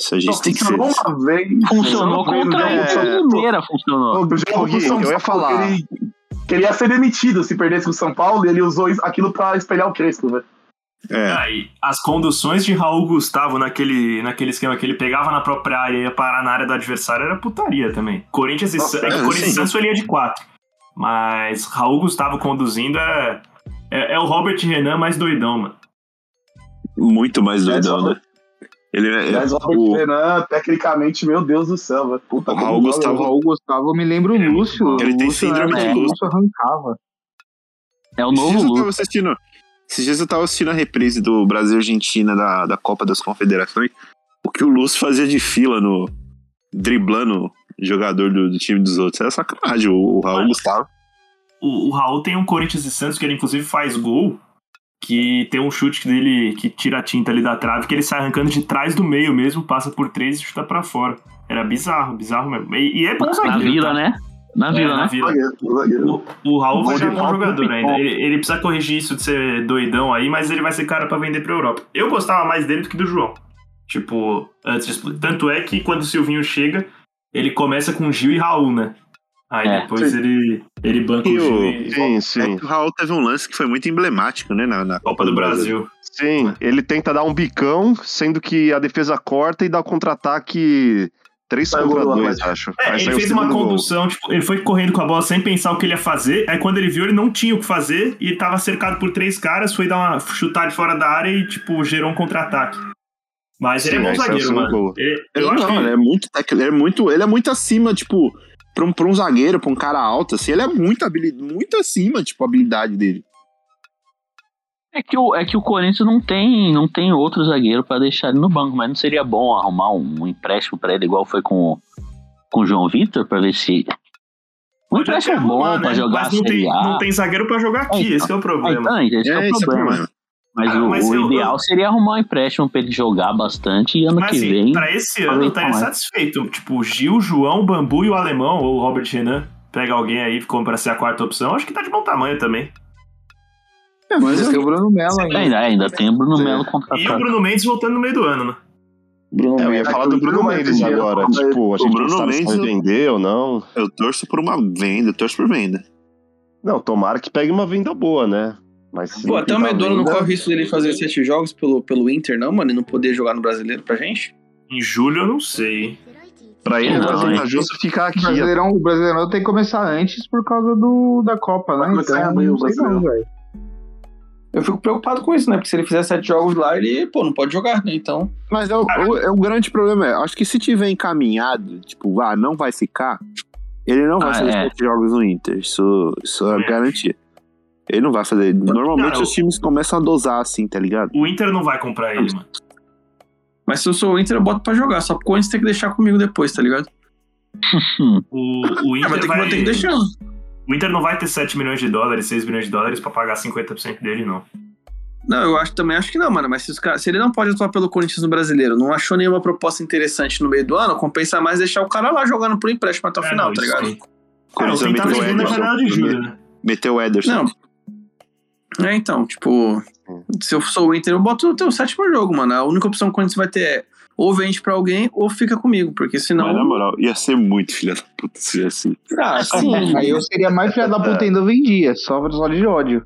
Isso a gente tem que ser. Funcionou uma vez. Funcionou contra né? o Palmeiras, funcionou. No jogo Gui, eu ia falar. Que ele, que ele ia ser demitido se perdesse o São Paulo e ele usou isso- aquilo pra espelhar o Crespo, velho. É, Aí, as conduções de Raul Gustavo naquele, naquele esquema que ele pegava na própria área e ia parar na área do adversário era putaria também. Corinthians e Nossa, San- é que é, Corinthians. Santos ele ia de quatro. Mas Raul Gustavo conduzindo é, é, é o Robert Renan mais doidão, mano. Muito mais doidão, né? Ele é, é, Mas o Robert o- Renan, tecnicamente, meu Deus do céu. Puta, O Gustavo-. O Raul Gustavo me lembra o Lúcio. Ele tem Lúcio síndrome era- de o Lúcio. Lúcio arrancava. É o Esses novo dias eu tava assistindo. Esses dias eu tava assistindo a reprise do Brasil e Argentina da, da Copa das Confederações. O que o Lúcio fazia de fila no. driblando jogador do, do time dos outros. Era sacanagem. O, o Raul Mas- Gustavo. o, o Raul tem um Corinthians e Santos que ele inclusive faz gol, que tem um chute dele que tira a tinta ali da trave, que ele sai arrancando de trás do meio mesmo, passa por três e chuta pra fora. Era bizarro, bizarro mesmo. E, e é bom Na zagueiro, vila, tá? né? Na É, vila, na né? vila. Zagueiro, zagueiro. O, o Raul vai ser um bom papo, jogador ainda. Ele, ele precisa corrigir isso de ser doidão aí, mas ele vai ser cara pra vender pra Europa. Eu gostava mais dele do que do João. Tipo, antes de Tanto é que quando o Silvinho chega, ele começa com Gil e Raul, né? Aí É. depois Sim. ele, ele banca o Gil e Sim, É sim. que o Raul teve um lance que foi muito emblemático, né? Na, na Copa do Brasil. Sim, ele tenta dar um bicão, sendo que a defesa corta e dá o contra-ataque 3 Sai o contra gol do 2, Atlético. acho. É, ele fez uma condução, tipo, ele foi correndo com a bola sem pensar o que ele ia fazer. Aí quando ele viu, ele não tinha o que fazer e tava cercado por três caras, foi dar uma chutar de fora da área e, tipo, gerou um contra-ataque. Mas ele Sim, é bom zagueiro, mano. Ele- Ele eu acho não, que ele é muito ele é muito, ele é muito acima, tipo, pra um, pra um zagueiro, pra um cara alto, assim, ele é muito, habili- muito acima, tipo, a habilidade dele. É que o, é que o Corinthians não tem, não tem outro zagueiro pra deixar ele no banco, mas não seria bom arrumar um, empréstimo pra ele, igual foi com, com o João Vitor, pra ver se. Um empréstimo bom né? jogar a Mas não tem, A. não tem zagueiro pra jogar aqui, Então. esse que é o problema. então, esse é, É, o esse é o problema. Mas Ah, o, mas o eu- ideal seria arrumar um empréstimo pra ele jogar bastante e ano Mas que assim, vem. pra esse ano eu estaria mais. satisfeito. Tipo, Gil, João, Bambu e o Alemão, ou o Robert Renan, pega alguém aí como pra ser a quarta opção, acho que tá de bom tamanho também. Mas tem o Bruno Melo ainda. Ainda, ainda tem o Bruno Sim. Melo E o contratado. Bruno Mendes voltando no meio do ano, né? Bruno É, eu ia Mendes. falar do Bruno ter Mendes agora. Tipo, a gente Bruno não sabe se Mendes, vai eu- vender ou não. Eu torço por uma venda, eu torço por venda. Não, tomara que pegue uma venda boa, né? Mas se Pô, até o pintar Medona não corre o risco dele fazer sete jogos pelo, pelo Inter, não, mano, e não poder jogar no brasileiro pra gente? Em julho eu não sei. Pra ele Não, vai tentar hein? justificar O aqui. Brasileirão, o Brasileirão tem que começar antes por causa do, da Copa, né? Então, abril, não sei não, Brasileirão. velho. Eu fico preocupado com isso, né? Porque se ele fizer sete jogos lá, ele, pô, não pode jogar, né? Então. Mas é o, o, é o grande problema, é, acho que se tiver encaminhado, tipo, ah, não vai ficar, ele não vai Ah, fazer é. sete jogos no Inter, isso, isso é É. garantia. Ele não vai fazer. Normalmente Cara, os times começam a dosar assim, tá ligado? O Inter não vai comprar ele, mano. Mas se eu sou o Inter, eu boto pra jogar. Só porque o Corinthians tem que deixar comigo depois, tá ligado? O, o Ah, Inter vai ter que, vai. vai ter que deixar. O Inter não vai ter 7 milhões de dólares, 6 milhões de dólares pra pagar 50% dele, não. Não, eu acho também acho que não, mano. Mas se, os caras- se ele não pode atuar pelo Corinthians no brasileiro, não achou nenhuma proposta interessante no meio do ano, compensa mais deixar o cara lá jogando por empréstimo até o É, final, não, tá ligado? sim. Cara, eu Corinthians tentar meteu o vender na Ederson, janela de julho, né? Meteu o Ederson. Não. É, então, tipo, se eu sou o Inter, eu boto o teu sétimo jogo, mano. A única opção que o Corinthians vai ter é ou vende pra alguém ou fica comigo, porque senão. Mas na moral, ia ser muito filha da puta se assim. Ah, sim. Aí eu seria mais filha da puta ainda eu vendia, só, só de ódio.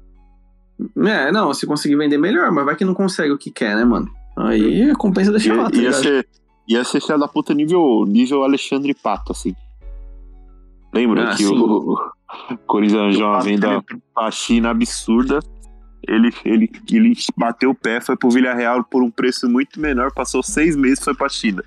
É, não, se conseguir vender melhor, mas vai que não consegue o que quer, né, mano? Aí compensa deixar lá, Ia, tá ia ligado? ser, ia ser filha da puta nível, nível Alexandre Pato, assim. Lembra Ah, que sim. o, *laughs* o Corinthians arranjou uma venda pra China absurda. Ele, ele, ele bateu o pé, foi pro Villarreal por um preço muito menor, passou seis meses e foi pra China.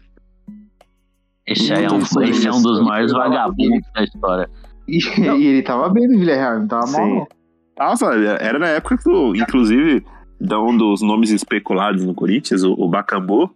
Esse aí é um, esse é um dos maiores vagabundos da história. E, e ele tava bem no Villarreal, não tava mal. Sim. não. Tava, era na época que, inclusive, da um dos nomes especulados no Corinthians, o, o Bacambu.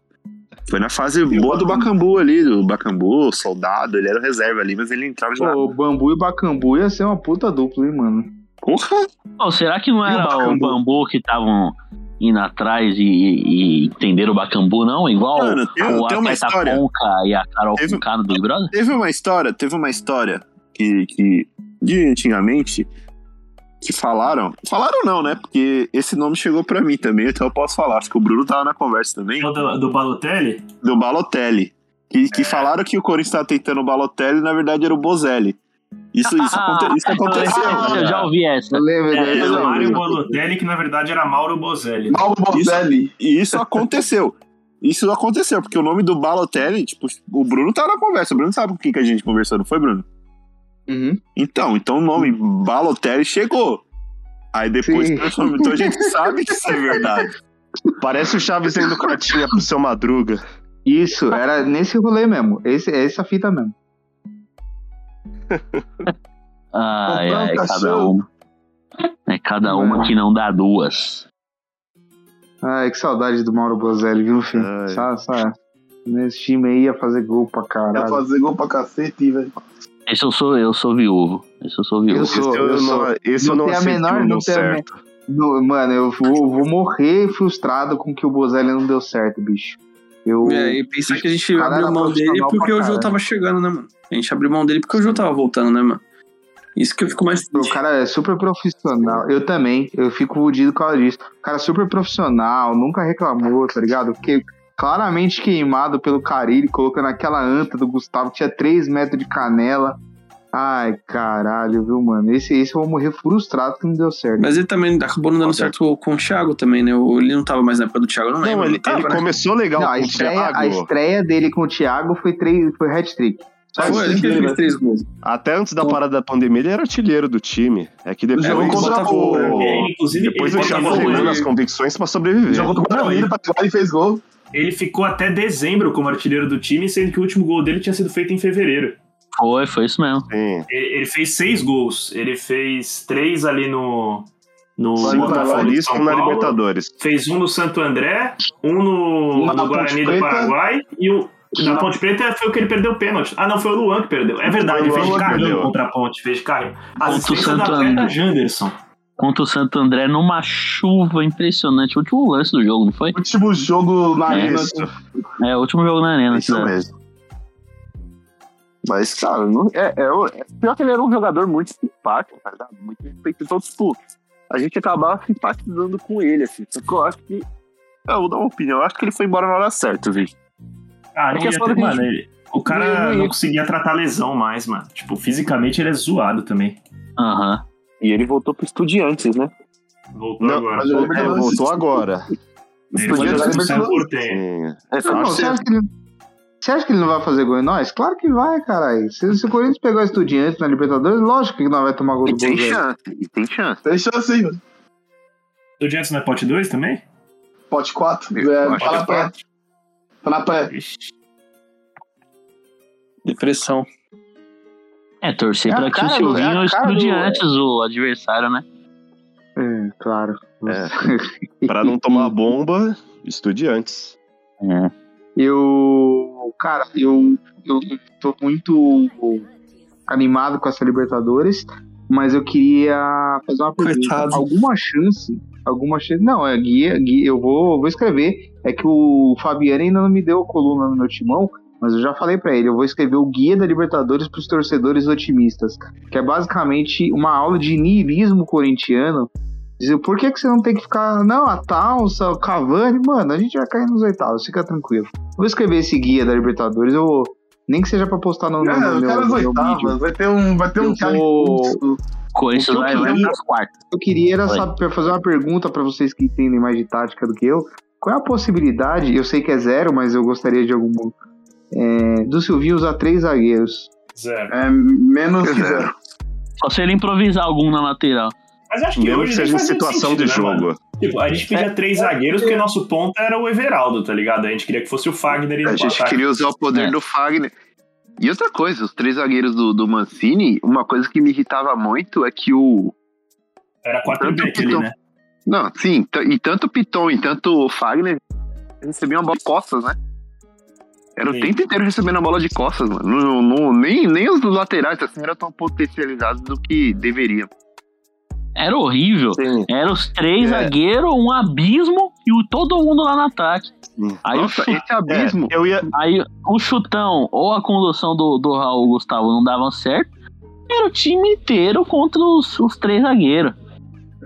Foi na fase boa do Bacambu ali, do Bacambu, soldado, ele era o reserva ali, mas ele entrava de o Bambu e o Bacambu ia ser uma puta dupla, hein, mano. Porra! Pô, será que não o era o Bacambu? bambu que estavam indo atrás e, e entenderam o Bacambu, não? Igual Mano, tem- o tem uma história. Conca e a Carol Teve- Conká no Big Brother? Teve uma história, teve uma história que, que de antigamente que falaram. Falaram não, né? Porque esse nome chegou pra mim também, então eu posso falar. Acho que o Bruno tava na conversa também. O do, do Balotelli? Do Balotelli. Que, que falaram que o Corinthians tava tentando o Balotelli e na verdade era o Bozelli. Isso, isso, aconte- isso *laughs* aconteceu. Eu já ouvi essa. Eu lembro, É, Eu o Mário lembro. Balotelli, que na verdade era Mauro Bozelli. Mauro Bozelli. E isso aconteceu. Isso aconteceu, porque o nome do Balotelli, tipo, o Bruno tava na conversa. O Bruno sabe com quem que a gente conversou, não foi, Bruno? Uhum. Então, então o nome Balotelli chegou. Aí depois Sim. transformou. Então a gente sabe que isso é verdade. Parece o Chaves dando cartinha pro seu Madruga. Isso, era nesse rolê mesmo. Esse, é essa fita mesmo. *laughs* Ai, ai, cada cachorro. uma. É cada uma que não dá duas. Ai, que saudade do Mauro Bozelli, viu, filho? Ai. Só, só, nesse time aí ia fazer gol pra Ia caralho. fazer gol pra cacete, velho. Esse eu sou, eu sou viúvo. Esse eu sou viúvo. Eu sou, Esse eu eu não- sou. esse eu não tem a aceito menor, que não não tem a me- certo. não- Mano, eu vou, vou morrer frustrado com que o Bozelli não deu certo, bicho. Eu, É, e pensar que a gente abriu mão dele porque o caralho. tava chegando, né, mano? A gente abriu mão dele porque o Jô tava voltando, né, mano? Isso que eu fico mais O cara é super profissional. Eu também. Eu fico fudido por causa disso. O cara é super profissional, nunca reclamou, tá ligado? Porque claramente queimado pelo Carilli, colocando aquela anta do Gustavo, tinha 3 metros de canela. Ai, caralho, viu, mano? Esse, esse eu vou morrer frustrado que não deu certo. Mas ele também acabou não dando certo com o Thiago também, né? O- Ele não tava mais na época do Thiago, eu não lembro. Não, ele, tava, ele né? começou legal Não, a com o estreia, a Thiago. estreia dele com o Thiago foi, três, foi hat-trick. Só Foi, ele fez três gols. Até antes da parada da pandemia, ele era artilheiro do time. É que depois, Jogou contra o, o- Ele, inclusive, depois ele o Thiago ele- nas convicções pra sobreviver. Jogou contra o Não, Guarani, ele- e fez gol. Ele ficou até dezembro como artilheiro do time, sendo que o último gol dele tinha sido feito em fevereiro. Foi, foi isso mesmo. Sim. Ele, ele fez seis gols. Ele fez três ali no. No Cinco na Paulista, um na. Libertadores. Fez um no Santo André, um no, Um no Guarani do. Paraguai e o. Na Ponte Preta foi o que ele perdeu o pênalti. Ah, não, foi o Luan que perdeu. É verdade, ele fez de carrinho perdeu. contra a Ponte, fez de carrinho. Contra o Santo André. Janderson. Contra o Santo André numa chuva impressionante. O último lance do jogo, não foi? Último jogo na arena. Isso. É, o último jogo na arena. Isso dá. mesmo. Mas, cara, não, é, é, é- pior que ele era um jogador muito simpático, ligado? Muito respeito. Então, tipo, a gente acabava simpatizando com ele, assim. Só que eu acho que. Eu vou dar uma opinião. Eu acho que ele foi embora na hora certa, viu? Ah, não ia é foda ter, mano, gente- ele- o Não cara ia- não conseguia tratar lesão mais, mano. Tipo, fisicamente ele é zoado também. Aham. E ele voltou pro Estudiantes, né? Voltou Não, agora. mas ele- É, voltou agora. Ele foi Estudiantes jogar Libertadores. É, Não, você, acha que ele, você acha que ele não vai fazer gol em nós? Claro que vai, caralho. Se, se o Corinthians pegar o Estudiantes na Libertadores, lógico que não vai tomar gol E do tem chance, e tem chance. Tem chance aí, mano. Estudiantes não é pote 2 também? Pote 4. Eu É, acho tá na pré. Tá na pré. Depressão. É, torcer É pra que o é Silvinho do- estude antes o adversário, né? É, claro. É. *laughs* Pra não tomar bomba, estudiantes. É. Eu, cara, eu, eu tô muito animado com essa Libertadores, mas eu queria fazer uma pergunta. Coitado. Alguma chance? Alguma chance? Não, é guia, guia eu vou, vou escrever. É que o Fabiano ainda não me deu a coluna no meu timão, mas eu já falei pra ele, eu vou escrever o guia da Libertadores pros torcedores otimistas, que é basicamente uma aula de niilismo corintiano. Dizer, por que, que você não tem que ficar. Não, a Talsa, o Cavani, mano, a gente vai cair nos oitavos, fica tranquilo. Vou escrever esse guia da Libertadores, eu vou. Nem que seja pra postar no, no, meu, no meu. Vai ter um, vai ter um cara vou- expulso. Corinthians O que eu vai, queria- nas quartas. Eu queria era saber, fazer uma pergunta pra vocês que entendem mais de tática do que eu. Qual é a possibilidade, eu sei que é zero, mas eu gostaria de algum. É, do Silvinho usar três zagueiros. Zero. É, menos Zero. zero. Só se ele improvisar algum na lateral. Mas eu acho que Mesmo hoje que seja em situação sentido, de né, mano? jogo. Tipo, a gente pedia três zagueiros porque nosso ponto era o Everaldo, tá ligado? A gente queria que fosse o Fagner e A gente ataque. queria usar o poder É. do Fagner. E outra coisa, os três zagueiros do, do Mancini, uma coisa que me irritava muito é que o. Era quatro Tanto back ali, Piton. né? Não, sim, e tanto o Piton e tanto o Fagner recebiam a bola de costas, né? Era o Sim. tempo inteiro recebendo a bola de costas, mano. Não, não- nem, nem os laterais assim eram tão potencializados do que deveriam. Era horrível. Sim. Era os três É. zagueiros, um abismo e o, todo mundo lá no ataque. Aí, Nossa, o esse abismo. Eu ia. aí o chutão ou a condução do, do Raul Gustavo não davam certo. Era o time inteiro contra os, os três zagueiros.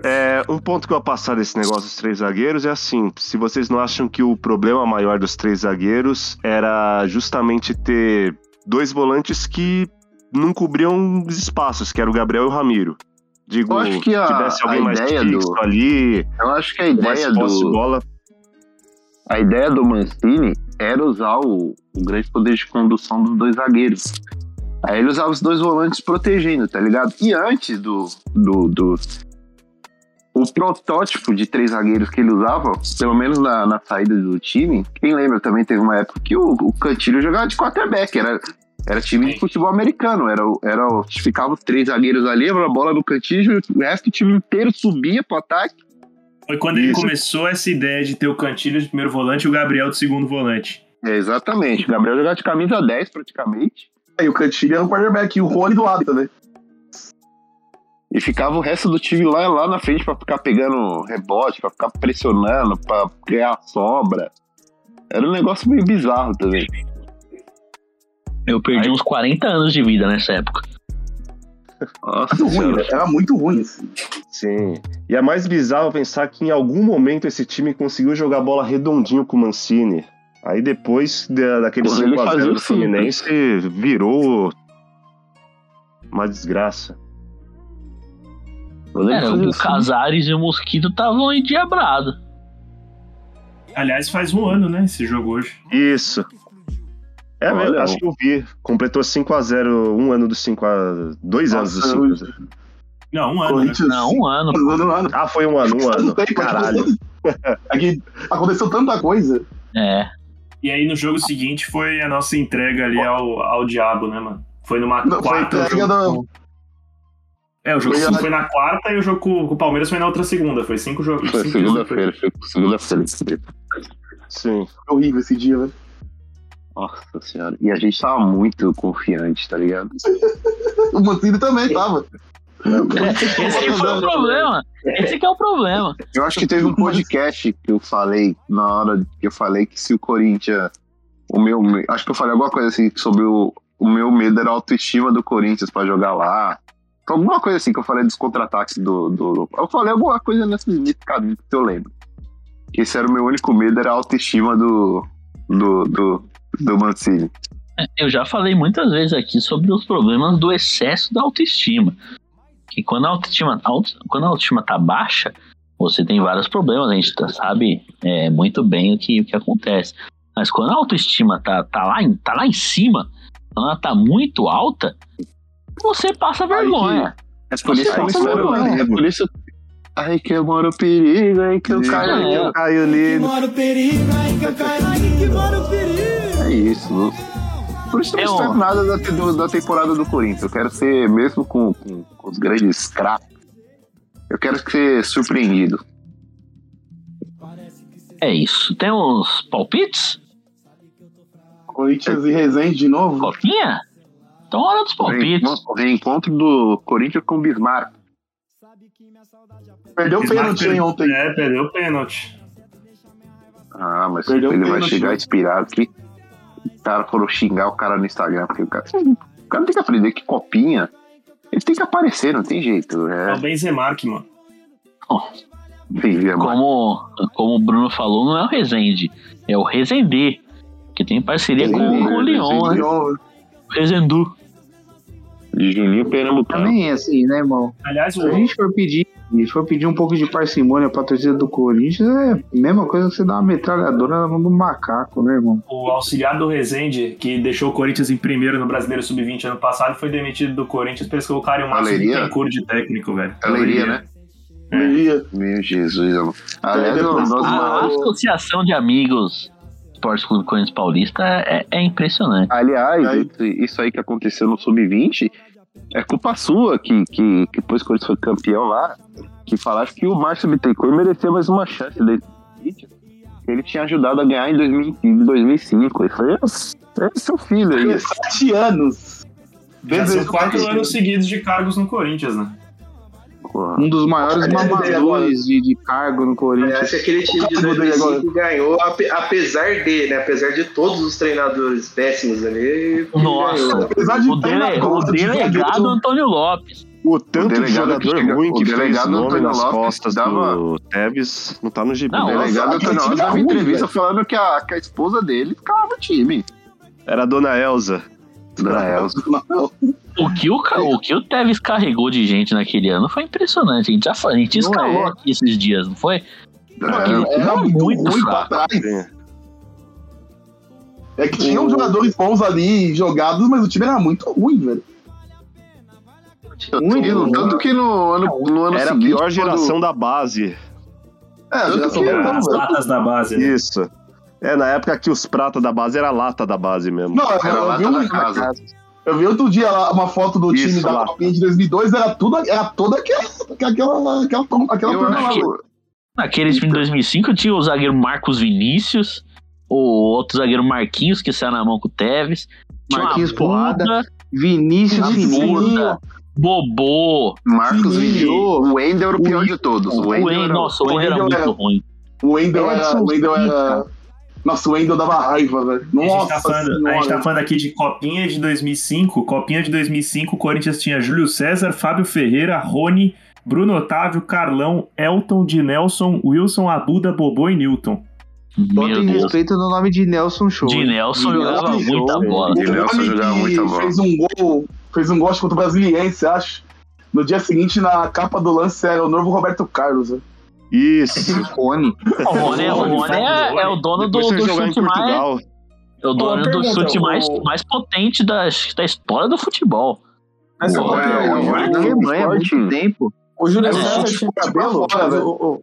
É, um ponto que eu ia passar desse negócio dos três zagueiros é assim: se vocês não acham que o problema maior dos três zagueiros era justamente ter dois volantes que não cobriam os espaços, que era o Gabriel e o Ramiro. Digo, Eu acho que a- tivesse alguém mais ideia fixo do- ali, Eu acho que a ideia do. bola. A ideia do Mancini era usar o, o grande poder de condução dos dois zagueiros. Aí ele usava os dois volantes protegendo, tá ligado? E antes do. do, do o protótipo de três zagueiros que ele usava, pelo menos na, na saída do time, quem lembra também teve uma época que o, o Cantilho jogava de quarterback, era, era time de Sim. futebol americano, era, o- era, ficava os três zagueiros ali, a bola no Cantilho, o resto do time inteiro subia pro ataque. Foi quando ele Isso. começou essa ideia de ter o Cantilho de primeiro volante e o Gabriel de segundo volante. É, exatamente. O Gabriel jogava de camisa 10 praticamente. Aí o Cantilho era o quarterback, e o Rony do lado também. E ficava o resto do time lá, lá na frente pra ficar pegando rebote, pra ficar pressionando, pra ganhar sobra. Era um negócio meio bizarro também. Eu perdi uns 40 anos de vida nessa época. Nossa Muito ruim, velho. Era muito ruim. Assim. Sim. E é mais bizarro pensar que em algum momento esse time conseguiu jogar bola redondinho com o Mancini. Aí depois da, daquele Porra, ele 5x0 fazia do né? Fluminense virou uma desgraça. Era, o isso. Casares e o Mosquito estavam endiabrados. Aliás, faz um ano, né? Esse jogo hoje. Isso. É, Olha, acho que eu vi. Completou 5x0, um ano do 5x. Dois anos do Nossa, 5x0. Não, um ano. Né? Corinthians. Não, um ano. Ano, ano. Ah, foi um ano, um ano. Não tem, Caralho. *laughs* É que aconteceu tanta coisa. É. E aí no jogo seguinte foi a nossa entrega ali ao, ao diabo, né, mano? Foi numa Não, foi a quarta. o entrega jogo- da- É, o jogo Foi foi, a- na quarta e o jogo com, com o Palmeiras foi na outra segunda. Foi cinco jogos. Foi segunda-feira, foi segunda-feira. Sim. Foi horrível esse dia, velho. Nossa senhora. E a gente tava muito confiante, tá ligado? O Mancini também tava. Esse que foi o problema. Esse que é o problema. Eu acho que teve um podcast que eu falei, na hora que eu falei que se o Corinthians. O meu. me- Acho que eu falei alguma coisa assim sobre o. O meu medo era a autoestima do Corinthians pra jogar lá. Alguma coisa assim que eu falei dos contra-ataques do, do. Eu falei alguma coisa nesse nesse caminho que eu lembro. Que esse era o meu único medo, era a autoestima do. do. do, do Mancini. Eu já falei muitas vezes aqui sobre os problemas do excesso da autoestima. Que quando a autoestima, auto- quando a autoestima tá baixa, você tem vários problemas. A gente tá- sabe é, muito bem o que, o que acontece. Mas quando a autoestima tá, tá, lá, em, tá lá em cima, quando ela tá muito alta, você passa vergonha. É por isso que eu espero. mano. É por isso. Ai, que eu moro o perigo, ai, que eu caio. É. ai, que eu Caio Lido. É isso. não- Por isso eu não É, ó. espero nada da, do- da temporada do Corinthians. Eu quero ser, mesmo com, com- com os grandes craques, eu quero ser surpreendido. É isso. Tem uns palpites? Corinthians e Resende de novo. Coquinha? Então, hora dos palpites. Reencontro, do Corinthians com o Bismarck. Perdeu o pênalti ontem. É, perdeu o pênalti. Ah, mas Perdeu ele vai pênalti, chegar né? inspirado aqui. O cara foram xingar o cara no Instagram, porque o cara, o cara tem que aprender que copinha. Ele tem que aparecer, não tem jeito. É É, o Benzemark, mano. Amor. Como, como o Bruno falou, não é o Resende, é o Resender, que tem parceria com, Resender, com o Lyon, né? Lyon, Resendu. De Juninho Pernambucano. Também é assim, né, irmão? Aliás, Se a o, gente for pedir, se for pedir um pouco de parcimônia pra torcida do Corinthians, é a mesma coisa que você dar uma metralhadora na mão do macaco, né, irmão? o auxiliar do Rezende, que deixou o Corinthians em primeiro no Brasileiro Sub-20 ano passado, foi demitido do Corinthians pra eles colocarem o Márcio Alegria? Bittencourt de técnico, velho. Alegria, né? Meia. Meu Jesus, amor. Aliás, É, A nós- associação de amigos Esporte Clube Corinthians Paulista é, é impressionante. aliás Aí. isso aí que aconteceu no Sub-20 é culpa sua, que, que, que depois que o Corinthians foi campeão lá, que falaram que o Márcio Bittencourt merecia mais uma chance que ele tinha ajudado a ganhar em 2000 em 2005. Ele foi, é seu filho aí. 17 anos. Já são quatro anos seguidos de cargos no Corinthians, né? Porra. Um dos maiores É, mamadores de, de cargo no Corinthians. acho que aquele time de Mudei 2005 ganhou, ape- apesar de, né? Apesar de todos os treinadores péssimos ali. Nossa, ganhou. Apesar de o, dele, o de delegado Antônio Lopes. O tanto de delegado jogador que ruim o que fez delegado nome Antônio nas Lopes costas dava- do Tevez não tá no gibi. Não, O delegado Antônio Lopes dava é entrevista velho. falando que a, que a esposa dele ficava no time. Era a dona Elza. Dona Elza. O que o, o que o Tevez carregou de gente naquele ano foi impressionante. A gente já a gente escalou é. aqui esses dias, não foi? era, time era é muito, muito fraco. pra trás. É que tinham jogadores bons ali jogados, mas o time era muito ruim, velho. Tanto, tanto que no ano, no ano Era a seguinte. pior geração quando- da base. É, a geração que do As latas da base, né? Isso. É, na época que os pratas da base era a lata da base mesmo. Não, Era lá vi um- da casa. Eu vi outro dia lá uma foto do Isso, time da lá. Copinha de 2002, era tudo, era toda aquela, aquela, aquela, aquela Eu turma lá, acho, velho. Naquele time de 2005 tinha o zagueiro Marcos Vinícius, o outro zagueiro Marquinhos, que saiu na mão com o Tevez. Marquinhos Porrada, Vinícius Buda, Bobô. Marcos. Vini. O Wendel era o pior de todos. O O Wendel era nossa, o Wendel era Wendel muito era- ruim. O Wendel era. O Wendel era. Nossa, o Wendel dava raiva, velho. A gente, Nossa tá falando, a gente tá falando aqui de Copinha de 2005. Copinha de 2005, o Corinthians tinha Júlio César, Fábio Ferreira, Rony, Bruno Otávio, Carlão, Elton, de Nelson, Wilson, Abuda, Bobô e Newton. Botem respeito no nome de Nelson Show. De Nelson jogava muita Show, bola. De O Nelson jogava que muita bola. fez um gol, fez um gol contra o Brasiliense, acho. No dia seguinte, na capa do lance, era o novo Roberto Carlos. velho. Isso. Rony. O Rony, é- o Rony é, é o dono do, Depois do chute mais. É o dono do chute mais, o- mais potente da, da história do futebol. Essa Ué, copinha aí, ué, o- ué. Na Alemanha há muito Sporting. tempo. O Júlio É, César tinha cabelo? fora, velho.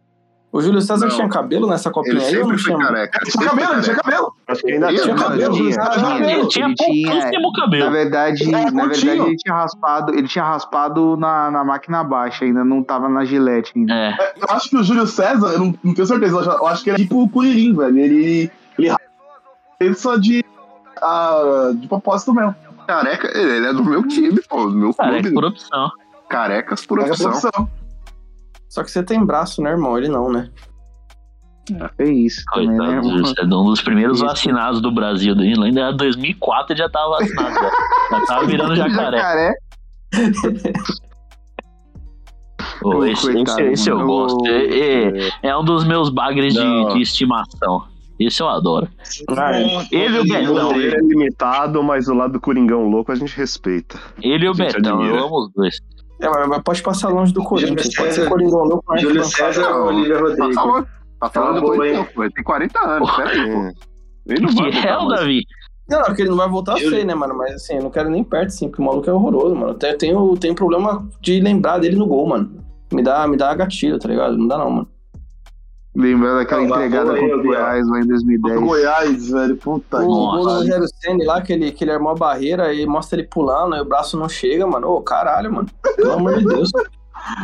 O, Júlio César Não. tinha cabelo nessa copinha Ele aí sempre foi careca. Ele tinha cabelo, ele tinha cabelo. Acho que ainda Ele Tinha cabelo, tinha, tinha. Ele tinha pouquíssimo Na cabelo. verdade, É, na verdade ele tinha raspado, ele tinha raspado na, na máquina baixa, ainda não tava na gilete ainda. É. Eu acho que o Júlio César, eu não, não tenho certeza, eu acho- que ele é tipo o Curirim, velho. Ele. Ele, ele só de. ah, de propósito mesmo. Careca, ele é do meu time, pô. Do meu Cara, é clube. por opção. Carecas por opção. Só que você tem braço, né, irmão? Ele não, né? É isso também, né, Coitado, irmão? é um dos primeiros Isso. vacinados do Brasil. Ele ainda era 2004 ele já tava vacinado. Já, já tava *laughs* virando jacaré. Jacaré. Pô, esse, Coitado, esse, esse eu gosto. É, é- é um dos meus bagres de, de estimação. Esse eu adoro. Ah, é. Ele e o O Betão. goleiro é limitado, mas o lado do Coringão louco a gente respeita. Ele e o Betão, admira. eu amo os dois. É, mas pode passar longe do Corinthians. Pode ser Coringão louco, mas Júlio. César ou Olivia Tá Rodrigues? falando, tá falando Tá do bom, Corinthians, pô. Tem 40 anos, peraí, pô. Ele não vai Que é mais. Davi? Não, não, porque ele não vai voltar a Eu- ser, né, mano? Mas assim, eu não quero nem perto, assim, porque o maluco é horroroso, mano. Até tenho, tenho problema de lembrar dele no gol, mano. Me dá, me dá gatilho, tá ligado? Não dá não, mano. Lembrando daquela Não, entregada contra o. Goiás lá em 2010. Do Goiás, velho. Puta O que gol do. Rogério Senna lá, que ele, que ele armou a barreira e mostra ele pulando, aí o braço não chega, mano. Ô, caralho, mano. Pelo amor de Deus.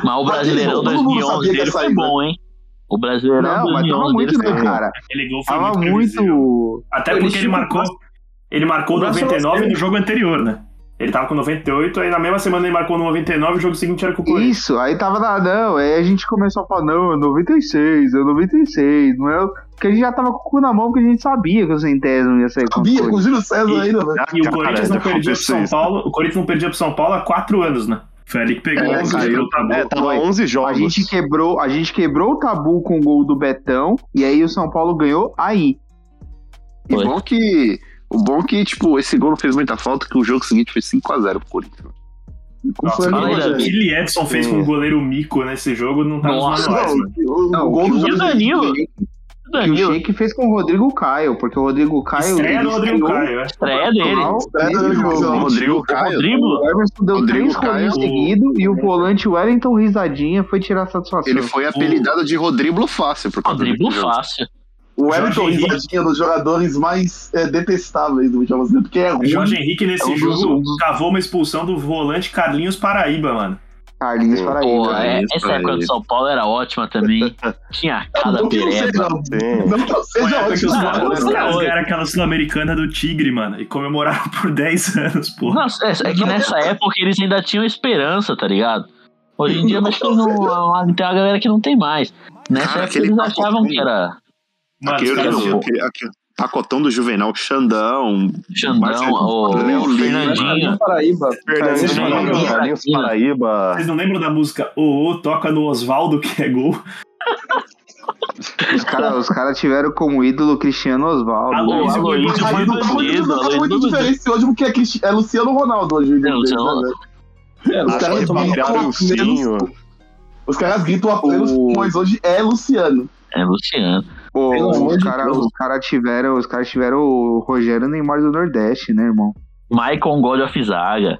Mas o Brasileirão todo mundo 2011 sabia que ia dele foi bom, hein? O Brasileirão Não, mas tava 2011 muito, dele né, foi bom. cara? Aquele gol foi Tava muito muito. Até Ele porque ele o marcou. Ele marcou o braço 99 não no jogo anterior, né? Ele tava com 98, aí na mesma semana ele marcou no 99 e o jogo seguinte era com o Corinthians. Isso, aí tava na. Não, aí a gente começou a falar, não, é 96, é 96, não é. Porque a gente já tava com o cu na mão, porque a gente sabia que o centésimo ia sair com Sabia, com o Júlio César ainda, velho. E o Corinthians não perdia pro São. Paulo. O Corinthians não perdia pro São Paulo há quatro anos, né? Foi ali que pegou É, o caiu. tabu. É, tava Foi. 11 jogos. A gente quebrou, a gente quebrou o tabu com o gol do Betão, e aí o São Paulo ganhou aí. E Foi. bom que. O bom que, tipo, esse gol não fez muita falta, que o jogo seguinte foi 5x0 pro Corinthians. Nossa, o que o Edson fez com o goleiro Mico nesse jogo não tá nos Nossa, manuais, né? O, Não, o gol do que E o Danilo? O Que o Danilo. Sheik fez com o Rodrigo Caio, porque o Rodrigo Caio. Estreia do Rodrigo Caio, é. Estreia dele. Estreia do jogo. Rodrigo Caio. Rodrigo. O Everson deu Rodrigo três Caio, seguidos e o volante Wellington Risadinha foi tirar satisfação. Ele foi apelidado de Rodrigo Fácil jogo. fácil. O. Risadinha é um dos jogadores mais é, detestáveis do futebol brasileiro, porque é ruim. Jorge Henrique nesse É um jogo dos- cavou uma expulsão do volante Carlinhos Paraíba, mano. Carlinhos Pô, Paraíba. Pô, é, essa época do São Paulo era ótima também. *laughs* Tinha cada Não não pereba. Não que não seja ótimo. Não, não. ganharam aquela Sul-Americana do Tigre, mano, e comemoraram por *laughs* 10 anos, pô. Não, é, é que nessa época eles ainda tinham esperança, tá ligado? Hoje em dia que não, *laughs* tem uma galera que não tem mais. Nessa Cara, época eles achavam que era Mano, Aquele, Caramba. aquele, aquele pacotão do Juvenal, Xandão, Xandão, Marcelo- o Léo. Fernandinho. Paraíba. Fernandinho. Carlinhos Paraíba. Vocês não lembram da música O O toca no Oswaldo que é gol? Os caras os cara tiveram como ídolo Cristiano Osvaldo. Alô, Aloysio alô, isso foi não muito, não diferente hoje, porque é, Cristi- é Luciano Ronaldo hoje. Não, Luciano- velho? É, os Os caras gritam a plenos hoje é Luciano. É Luciano. Pô, os caras cara tiveram, os caras tiveram o Rogério Neymar do Nordeste, né, irmão? Michael God of Zaga.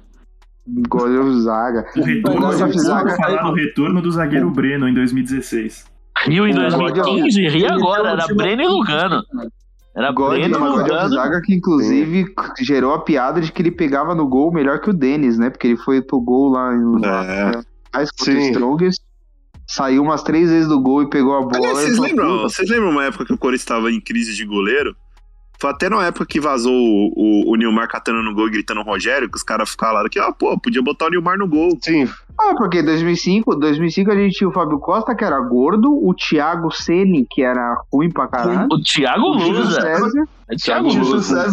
Goleiro Zaga. O retorno, a vou Zaga falar do retorno do zagueiro Breno em 2016. Rio em Pô, 2015, Rio agora, era Breno e Lugano. Era God, Breno e God of Lugano. Zaga que inclusive gerou a piada de que ele pegava no gol melhor que o Denis, né? Porque ele foi pro gol lá em É. mais contra o. Strongest. Saiu umas três vezes do gol e pegou a bola. Aliás, vocês lembram, "Puta, vocês lembram uma época que o Corinthians estava em crise de goleiro? Foi até na época que vazou o, o, o Nilmar catando no gol e gritando o Rogério, que os caras falaram que, ah, pô, podia botar o Nilmar no gol. Sim. Ah, porque em 2005, 2005 a gente tinha o Fábio Costa, que era gordo, o Thiago Ceni, que era ruim pra caralho. O Thiago o Júlio Lusa. César, É Thiago Lusa.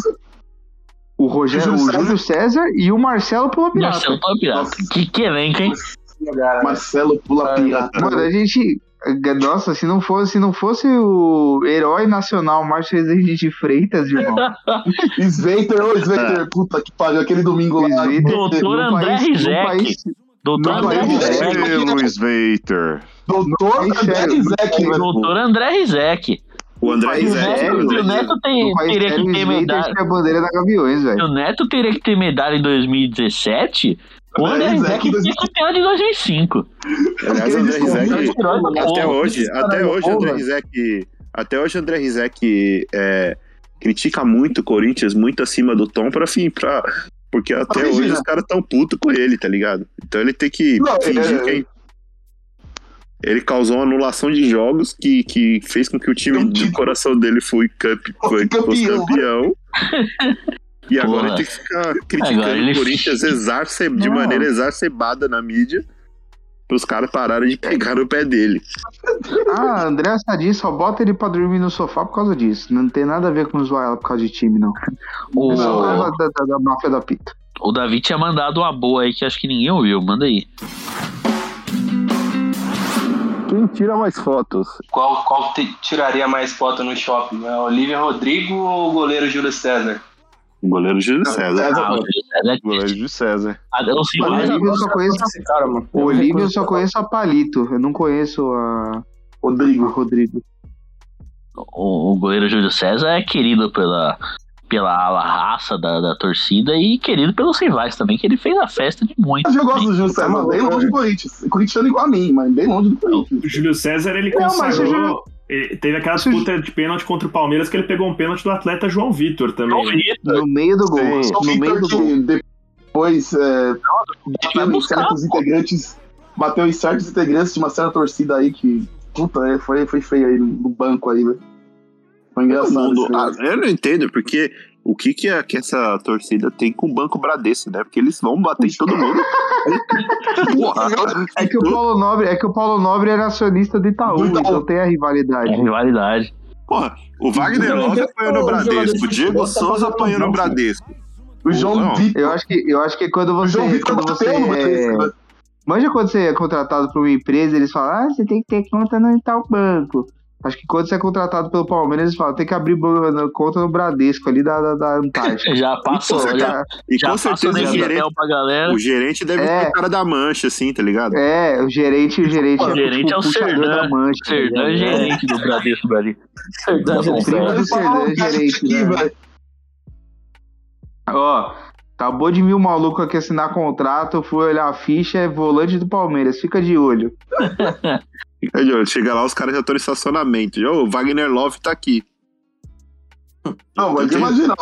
O Rogério, o Júlio Júlio César e o Marcelo Pula Pirata. Marcelo Pula Pirata. Que, que elenco, hein? Marcelo Pula Pirata. Mano, a gente. Nossa, se não fosse, se não fosse o herói nacional Márcio Rezende de Freitas, irmão. *laughs* Sveiter, ô Sveiter, puta que pariu, aquele domingo lá. Sveiter, Doutor no André Rizek. Doutor André Rizek. Doutor André Rizek, velho. Doutor André Rizek. O André Rizek. O Neto tem, teria que ter Sveiter medalha. tinha a bandeira da Gaviões, velho. O Neto teria que ter medalha em 2017, o André Rizek ter a de 2005. Aliás, o André Rizek. Até hoje, até hoje o André Rizek. Até hoje o André Rizek é, critica muito o Corinthians, muito acima do tom, pra fim, pra. Porque até Mas, hoje os caras tão putos com ele, tá ligado? Então ele tem que Não, fingir é- que. Ele causou uma anulação de jogos que, que fez com que o time do coração dele foi, campe, foi, fosse campeão. campeão. *laughs* E agora Porra. ele tem que ficar criticando Agora o Corinthians *laughs* exacer- de Não. maneira exacerbada na mídia. Para os caras pararem de pegar no pé dele. Ah, André Sadi só bota ele pra dormir no sofá por causa disso. Não tem nada a ver com zoar ela por causa de time, não. O, É só da, da, da máfia da pita. o Davi tinha mandado uma boa aí que acho que ninguém ouviu. Manda aí. Quem tira mais fotos? Qual, qual te- tiraria mais foto no shopping? A Olivia Rodrigo ou o goleiro Júlio César? O goleiro Júlio César. Ah, o Júlio César. Goleiro de César. Ah, eu sei O eu só conheço, Esse cara, mano. o Olívio eu só conheço a Palito. Eu não conheço a Rodrigo. o Rodrigo. o, o goleiro Júlio César é querido pela, pela ala raça da, da torcida e querido pelos rivais também, que ele fez a festa de muito. Mas eu gosto do Júlio César, bem longe do Corinthians. Corintiano igual a mim, mas bem longe do Corinthians. O Júlio César, ele Não, mas você consagrou. Ele teve aquela disputa de pênalti contra o Palmeiras que ele pegou um pênalti do atleta João Vitor também. né? No meio do gol. Sim. No meio do gol. depois é, bateu em buscar, certos integrantes, bateu em certos integrantes de uma certa torcida aí que, puta, é, foi, foi feio aí no, banco aí, velho. Foi engraçado. Mundo- ah, eu não entendo, porque o que, que, é, que essa torcida tem com o Banco Bradesco, né? Porque eles vão bater em todo mundo. *laughs* Porra, É que o Paulo Nobre, é que o Paulo Nobre era acionista do Itaú, Do Itaú. então tem a rivalidade. É rivalidade. porra, o Wagner Love apanhou no Bradesco, o Diego Souza apanhou no Bradesco. O João. Vitor. Eu acho que, eu acho que quando O você, João Vitor quando você bateu no é, né? Manja quando você é contratado por uma empresa, eles falam, ah, você tem que ter conta no tal banco. Acho que quando você é contratado pelo Palmeiras, eles falam, tem que abrir conta no Bradesco ali da, da, da Antártica. *laughs* Já passou, com já, certeza- E já com certeza o gerente, pra galera. o gerente deve É. ser o cara da mancha, assim, tá ligado? É, o gerente, o gerente, O gerente é o puxador Serdan. da mancha. tá Serdan é ligado? gerente do Bradesco Brasil. Verdade, Tá bom, né? Primo do Serdan, é gerente. Né? Ó, acabou de vir um maluco aqui assinar contrato, fui olhar a ficha, é volante do Palmeiras, fica de olho. *laughs* Chega lá, os caras já estão em estacionamento. Ô, o Wagner Love tá aqui. Não, mas imagina.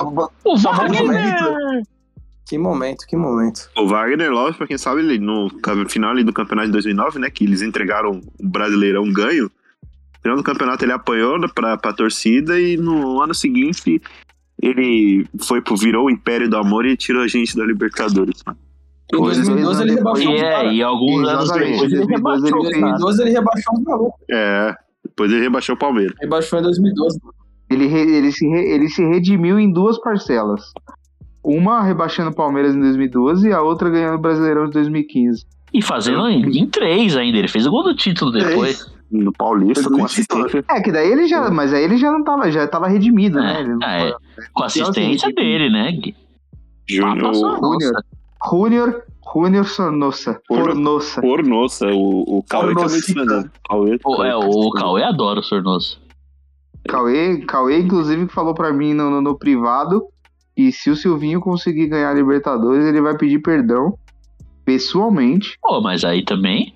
O Wagner! Que momento, que momento. O Wagner Love, pra quem sabe, ele, no final ali do campeonato de 2009, né, que eles entregaram o Brasileirão ganho, no final do campeonato ele apanhou pra, pra torcida e no ano seguinte ele foi pro, virou o Império do Amor e tirou a gente da Libertadores. mano. Em Dois 2012 ele rebaixou os é, caras. e alguns anos depois ele 2012 rebaixou Em o cara. 2012 ele rebaixou os malucos. É, depois ele rebaixou o Palmeiras. Rebaixou em 2012. Ele, re- ele, se re- ele se redimiu em duas parcelas. Uma rebaixando o Palmeiras em 2012 e a outra ganhando o Brasileirão de 2015. E fazendo em, em três ainda. Ele fez o gol do título depois. No Paulista, com assistência. É, que daí ele já. Mas aí ele já não tava, já tava redimido, né? Ele não É, é, tava- com assistência dele, né? Júnior Júnior. nossa. Júnior. Sornossa. Júnior. Fornossa. Pornoça, o, o Cauê que é fã, né? Cauê, O, é, o Cauê adora o Sornoso. Cauê, Cauê, inclusive, que falou pra mim no, no, no privado que se o Silvinho conseguir ganhar a Libertadores, ele vai pedir perdão pessoalmente. Pô, mas aí também.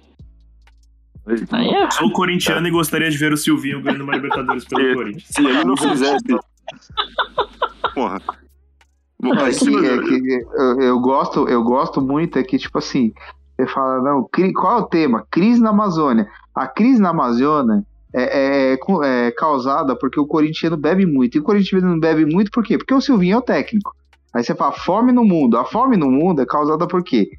Aí é. Sou corintiano e gostaria de ver o Silvinho ganhando uma Libertadores pelo Corinthians. Se ele não fizesse. *laughs* Porra. Bom, É mas que, é eu, eu gosto, eu gosto muito é que, tipo assim, você fala, não, qual é o tema? Crise na Amazônia. A crise na Amazônia é, é, co- é causada porque o corintiano bebe muito. E o corintiano não bebe muito por quê? Porque o Silvinho é o técnico. Aí você fala fome no mundo. A fome no mundo é causada por quê?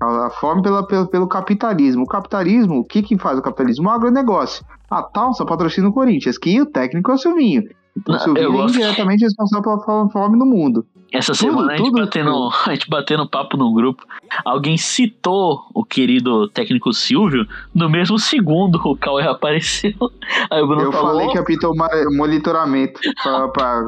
A fome pela, pelo, pelo capitalismo. O capitalismo, o que que faz o capitalismo? O agronegócio. A Talsa patrocina o Corinthians, que o técnico é o Silvinho. Então o Silvinho é indiretamente responsável pela fo- fome no mundo. Essa Tudo, semana a gente, tudo. batendo, *laughs* a gente batendo papo no grupo, alguém citou o querido técnico Silvio, no mesmo segundo o Cauê apareceu. *laughs* Aí o Bruno Eu falou, falei que apitou monitoramento. Pra, pra,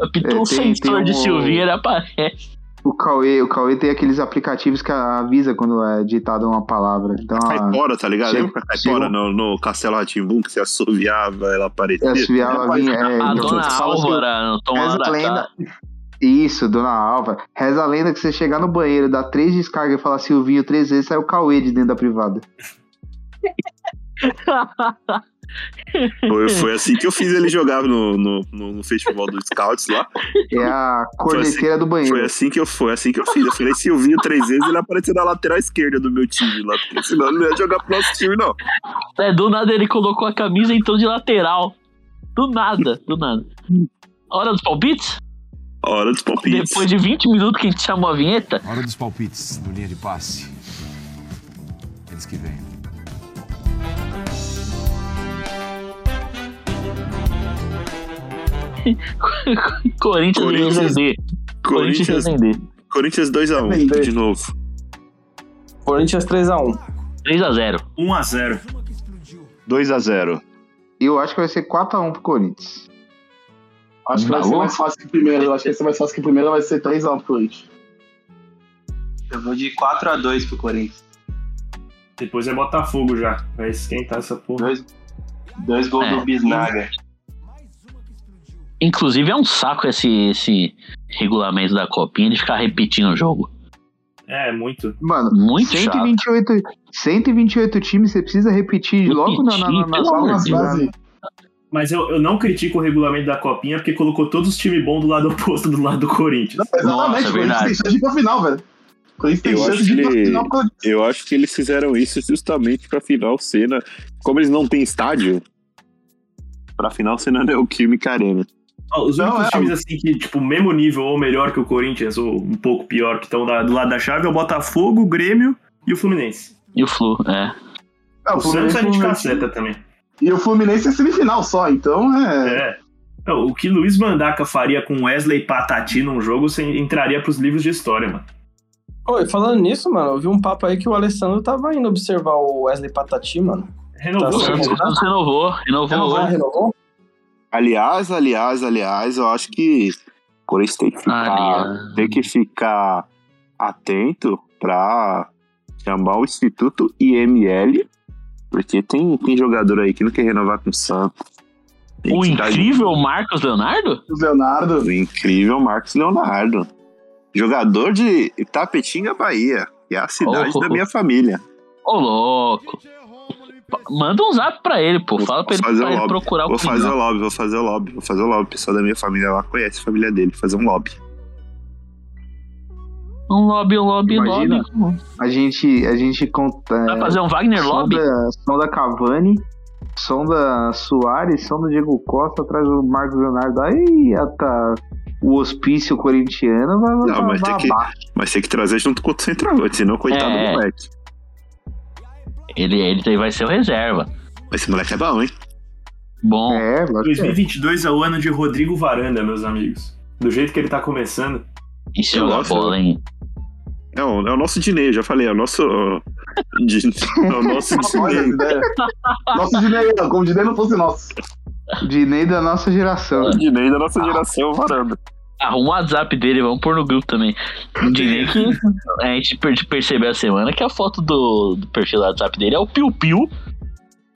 é, apitou é, um tem- sensor tem de Silvio, ele aparece. o Cauê, o Cauê tem aqueles aplicativos que avisa quando é ditada uma palavra. Então, Caipora, tá ligado? Chega- Lembra Caipora no, no Castelo Ratimbum, que se assoviava, ela aparecia? Essa ela vinha, é, A então, dona Álvara, no tomar Reza da a lenda. Isso, dona Alva. Reza a lenda que você chegar no banheiro, dá três descargas e falar Silvinho três vezes, sai o Cauê de dentro da privada. *laughs* Foi, foi assim que eu fiz ele jogar no, no, no, no festival dos Scouts lá. É a Foi assim- corneteira do banheiro. Foi assim que eu foi assim que eu fiz. Eu falei, Silvinho três vezes, ele apareceu na lateral esquerda do meu time lá. Porque senão ele não ia jogar pro nosso time, não. É, do nada ele colocou a camisa então de lateral. Do nada, do nada. Hora dos palpites? Hora dos palpites. Depois de 20 minutos que a gente chamou a vinheta, Hora dos palpites do linha de passe. Eles que vêm. Corinthians, *laughs* Corinthians- e. Corinthians e Corinthians. Corinthians 2x1, Vender. de novo. Corinthians 3x1. 3x0. 1x0. 2x0. E eu acho que vai ser 4x1 pro Corinthians. Acho que vai ser mais fácil que o primeiro. Eu acho que vai ser mais fácil que o primeiro, vai ser 3x1 pro Corinthians. Eu vou de 4x2 pro Corinthians. Depois é Botafogo já. Vai esquentar essa porra. Dois, dois gols É. do Bisnaga. Inclusive é um saco esse, esse regulamento da copinha de ficar repetindo o jogo. É, muito. Mano, Muito 128, 128 times, você precisa repetir logo na, na, na, na na. Mas eu, eu não critico o regulamento da copinha porque colocou todos os times bons do lado oposto do lado do Corinthians. Exatamente, Nossa, o Corinthians verdade. tem chance de ir pra final, velho. O Corinthians tem Eu chance acho, de ir pra que, final. pro Corinthians. eu acho que eles fizeram isso justamente pra final ser na. Como eles não têm estádio, pra final ser na Neoquímica Arena. Ó, Os Não, únicos é, times assim que, tipo, mesmo nível ou melhor que o Corinthians, ou um pouco pior, que estão do lado da chave, é o Botafogo, o Grêmio e o Fluminense. E o Flu, é. É, O Santos é de Fluminense- caceta também. E o Fluminense é semifinal só, então é. É. Não, o que Luiz Mandaca faria com Wesley Patati num jogo você entraria pros livros de história, mano. Oi, falando nisso, mano, eu vi um papo aí que o Alessandro tava indo observar o Wesley Patati, mano. Renovou, Tá né? Renovou, renovou. Renovou, hoje. renovou? Aliás, aliás, aliás, eu acho que o Corinthians tem que ficar, Aliás. tem que ficar atento pra chamar o Instituto IML, porque tem, tem jogador aí que não quer renovar com o Santos. Tem O incrível Marcos Leonardo? O Leonardo. O incrível Marcos Leonardo. Jogador de Itapetinga, Bahia, que é a cidade Oh. da minha família. Ô, louco. Pa- Manda um zap pra ele, pô. Fala pra ele, fazer pra o ele lobby. procurar o Vou fazer o lobby, vou fazer o lobby, vou fazer o lobby. O pessoal da minha família lá conhece a família dele, fazer um lobby. Um lobby, um lobby, Imagina. lobby. A gente, a gente conta. Vai fazer um Wagner lobby? Sonda, sonda Cavani, sonda Soares, sonda Diego Costa atrás do Marcos Leonardo. Aí tá o hospício corintiano vai, Não, vai, mas vai tem que, mas tem que trazer junto com o centroavante, senão coitado É. do moleque. Ele, ele vai ser o reserva. Esse moleque é bom, hein? Bom, É, lógico que é. 2022 é o ano de Rodrigo Varanda, meus amigos. Do jeito que ele tá começando. se joga Nossa. bola, hein? É o, é o nosso Dinei, já falei, é o nosso. *laughs* Di- é o nosso Dinei. Nosso Dinei, como o Dinei não fosse nosso. Dinei da nossa geração. Dinei da nossa geração, varanda. Arruma o WhatsApp dele, vamos pôr no grupo também. Direi que *laughs* a gente per- percebeu a semana que a foto do, do perfil do WhatsApp dele é o Piu Piu.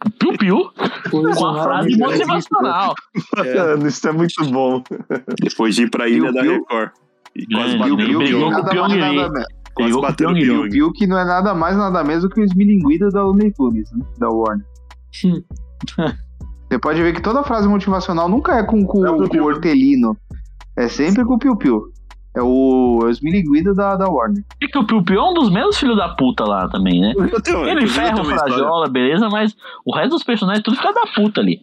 O Piu Piu com a frase motivacional. Mano, isso é muito bom. Depois de ir pra Ilha Piu, da piu. Record. E quase É, Pyong. com o Brigou com o bateu no Pyong Lee. Pyong. Não é nada mais, nada menos do que o Smilinguida da Looney Tunes, né? Da Warner. Você pode ver que toda frase motivacional nunca é com, com, É o com o Hortelino. É sempre com o Piu Piu. É o, é o Smiliguido da, da Warner. E que o Piu Piu é um dos menos filhos da puta lá também, né? Eu tenho- Ele ferra o. Frajola, beleza, mas o resto dos personagens tudo fica da puta ali.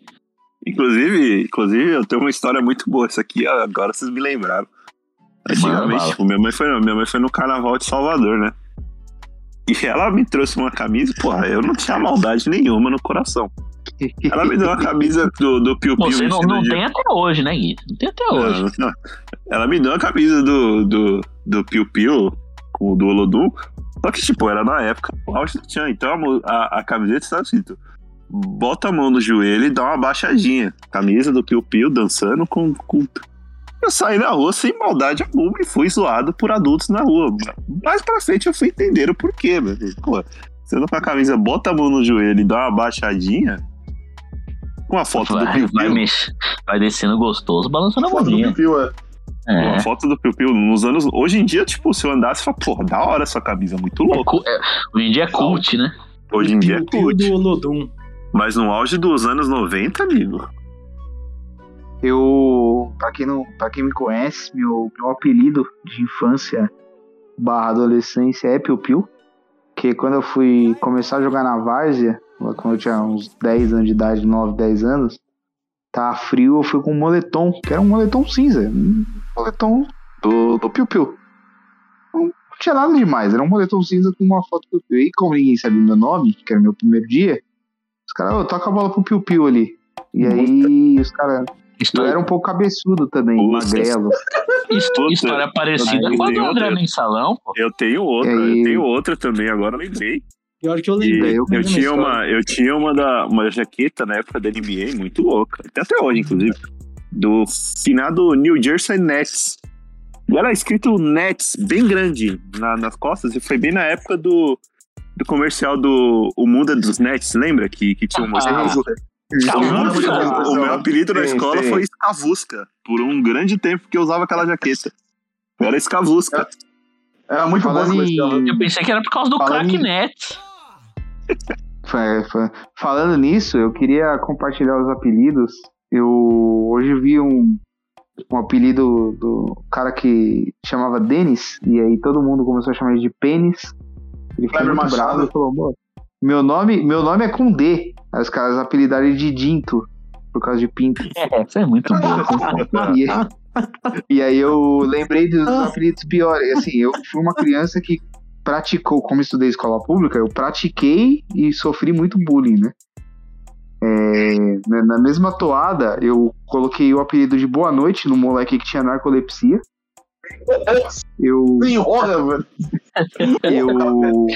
Inclusive, inclusive, eu tenho uma história muito boa. Isso aqui, agora vocês me lembraram. Antigamente, tipo, minha mãe, foi, minha mãe foi no carnaval de Salvador, né? E *laughs* ela me trouxe uma camisa, porra, eu não tinha maldade nenhuma no coração. Ela me deu uma camisa do, do Piu Piu. Você não, não de- tem até hoje, né, Gui? Não tem até hoje. Não, não. Ela me deu uma camisa do, do, do Piu Piu, com o do Olodum. Só que, tipo, era na época o do Tchan. Então a, a, camiseta estava escrito: bota a mão no joelho e dá uma baixadinha. Camisa do Piu Piu dançando com. com... Eu saí na rua sem maldade alguma e fui zoado por adultos na rua. Mais pra frente eu fui entender o porquê, meu. Pô, você anda com a camisa, bota a mão no joelho e dá uma baixadinha. Com a foto do Vai, Piu vai, Piu. mex- vai descendo gostoso, balançando a Foto do mãozinha. Piu Piu, é. É. Uma foto do Piu Piu nos anos. Hoje em dia, tipo, se eu andasse, você fala, porra, da hora essa camisa, muito louco. Cu- é, Hoje em dia é cult, né? Hoje em dia é Piu Piu cult. do Olodum. Mas no auge dos anos 90, amigo. Eu, pra quem, não, pra quem me conhece, meu, meu apelido de infância barra adolescência é Piu Piu. Que quando eu fui começar a jogar na Várzea, quando eu tinha uns 10 anos de idade, 9, 10 anos, tá frio, eu fui com um moletom, que era um moletom cinza. Um moletom do, do Piu Piu. Não, tinha nada demais, era um moletom cinza com uma foto do Piu Piu. E como ninguém sabia meu nome, que era meu primeiro dia, os caras, ô, toca a bola pro Piu Piu ali. E aí os caras. Eu História, era um pouco cabeçudo também, Nossa. magrelo. Puta, história parecida com a do André outra. Mensalão, pô. Eu tenho outra, aí? eu tenho outra também, agora eu lembrei. Pior que eu lembrei. eu- eu, tinha uma, eu tinha uma, da, uma jaqueta na época da NBA muito louca. Até, até hoje, inclusive. Do finado New Jersey Nets. E era escrito Nets bem grande na- nas costas. E foi bem na época do, do comercial do O Mundo é dos Nets, lembra? Que, que tinha um Ah, meu, Escavusca. o meu apelido na Sim, escola sim. foi Escavusca, por um grande tempo que eu usava aquela jaqueta. Eu era Escavusca. Era muito bom Falando comercial. em, Eu pensei que era por causa do Falando crack em- falando nisso, eu queria compartilhar os apelidos. Eu hoje vi um, um apelido do cara que chamava Denis, e aí todo mundo começou a chamar ele de Pênis. Ele ficou Kleber muito Machado. bravo e falou, "Amor, meu nome, meu nome é com D. Aí os caras apelidaram ele de Dinto, por causa de Pinto. É, isso é muito bom. *laughs* E, e aí eu lembrei dos apelidos piores. Assim, eu fui uma criança que praticou, como estudei escola pública, eu pratiquei e sofri muito bullying, né? É, na- na mesma toada, eu coloquei o apelido de Boa Noite no moleque que tinha narcolepsia. Eu, Tem honra, velho. eu,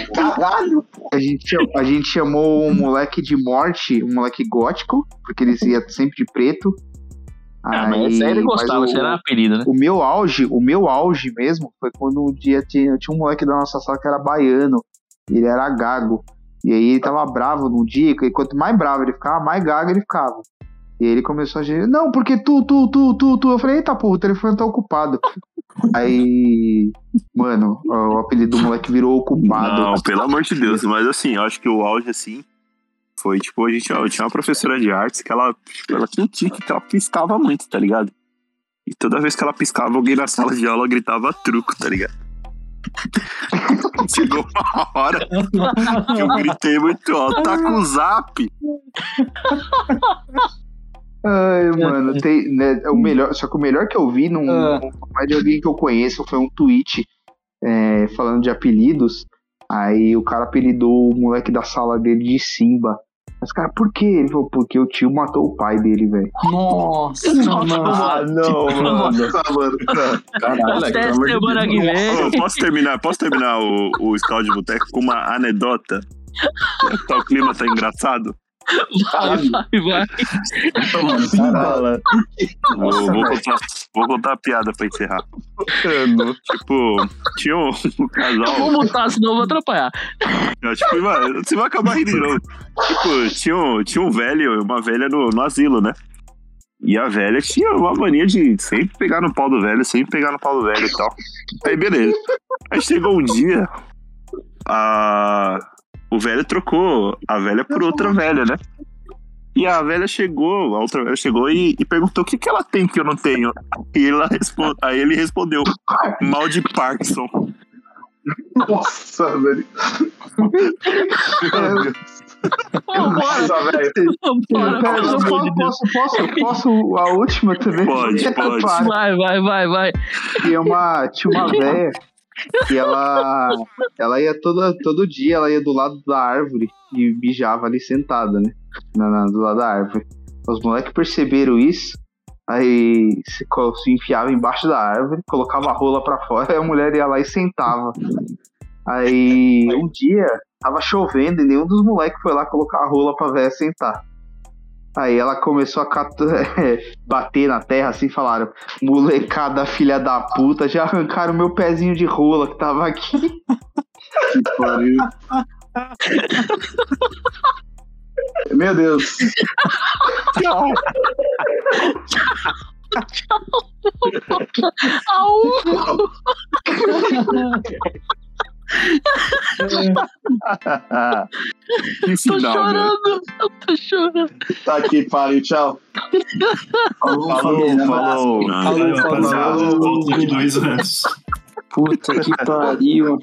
*laughs* Caralho. a gente, a gente chamou um moleque de morte, um moleque gótico, porque ele ia sempre de preto. Ah, mas esse aí ele mas gostava, o- esse era apelido, né? o meu auge, o meu auge mesmo, foi quando um dia tinha, tinha um moleque da nossa sala que era baiano. Ele era gago. E aí ele tava bravo num dia, e quanto mais bravo ele ficava, mais gago ele ficava. E ele começou a dizer, não, porque tu, tu, tu, tu, tu. Eu falei, eita porra, o telefone tá ocupado. Aí, mano, o apelido do moleque virou ocupado. Não, pelo amor de Deus. Mas assim, eu acho que o auge, assim, foi tipo, a gente eu tinha uma professora de artes que ela, ela tinha um tique que ela piscava muito, tá ligado? E toda vez que ela piscava, alguém na sala de aula gritava truco, tá ligado? *laughs* Chegou uma hora que eu gritei muito alto, tá com o zap. Ai, mano, tem, né, o melhor, só que o melhor que eu vi não, Ah. mais de alguém que eu conheço, foi um tweet é, falando de apelidos. Aí o cara apelidou o moleque da sala dele de Simba. Mas, cara, por quê? Ele falou, porque o tio matou o pai dele, velho. Nossa, mano. Ah, não, mano. Tá, mano. Caralho, amor de que posso terminar, posso terminar o, o Scout de Boteco com uma anedota? *laughs* Tá, o clima tá engraçado? Vai, vai, vai. Caralho. Vou, vou contar, vou contar a piada pra encerrar. Tipo, tinha um, um casal. Vou mutar, senão eu vou atrapalhar. Não, tipo, você vai acabar rindo de novo. Tipo, tinha um, tinha um velho e uma velha no, no asilo, né? E a velha tinha uma mania de sempre pegar no pau do velho, sempre pegar no pau do velho e tal. Aí, beleza. Aí chegou um dia, a... o velho trocou a velha por outra velha, né? E a velha chegou, a outra velha chegou e, e perguntou o que, que ela tem que eu não tenho. E ela respo- aí ele respondeu: mal de Parkinson. Nossa, velho. Nossa, velho. Posso, posso, posso, posso a última também? Pode, pode. Vai, vai, vai, vai. Tinha uma, tinha uma *laughs* véia que ela, ela ia toda, todo dia, ela ia do lado da árvore e mijava ali sentada, né? Na, na- do lado da árvore. Os moleques perceberam isso, aí se, se enfiava embaixo da árvore, colocava a rola pra fora, *laughs* aí a mulher ia lá e sentava. Aí um dia tava chovendo e nenhum dos moleques foi lá colocar a rola pra véia sentar. Aí ela começou a catu- *laughs* bater na terra assim, falaram: molecada filha da puta, já arrancaram meu pezinho de rola que tava aqui. *laughs* Que pariu. Meu Deus. *laughs* que Tô final, né? chorando, eu tô chorando. Tá aqui, pariu, tchau. Falou, falou. Falou, Valeu, rapaziada. falou. Volto daqui dois anos. Puta que pariu.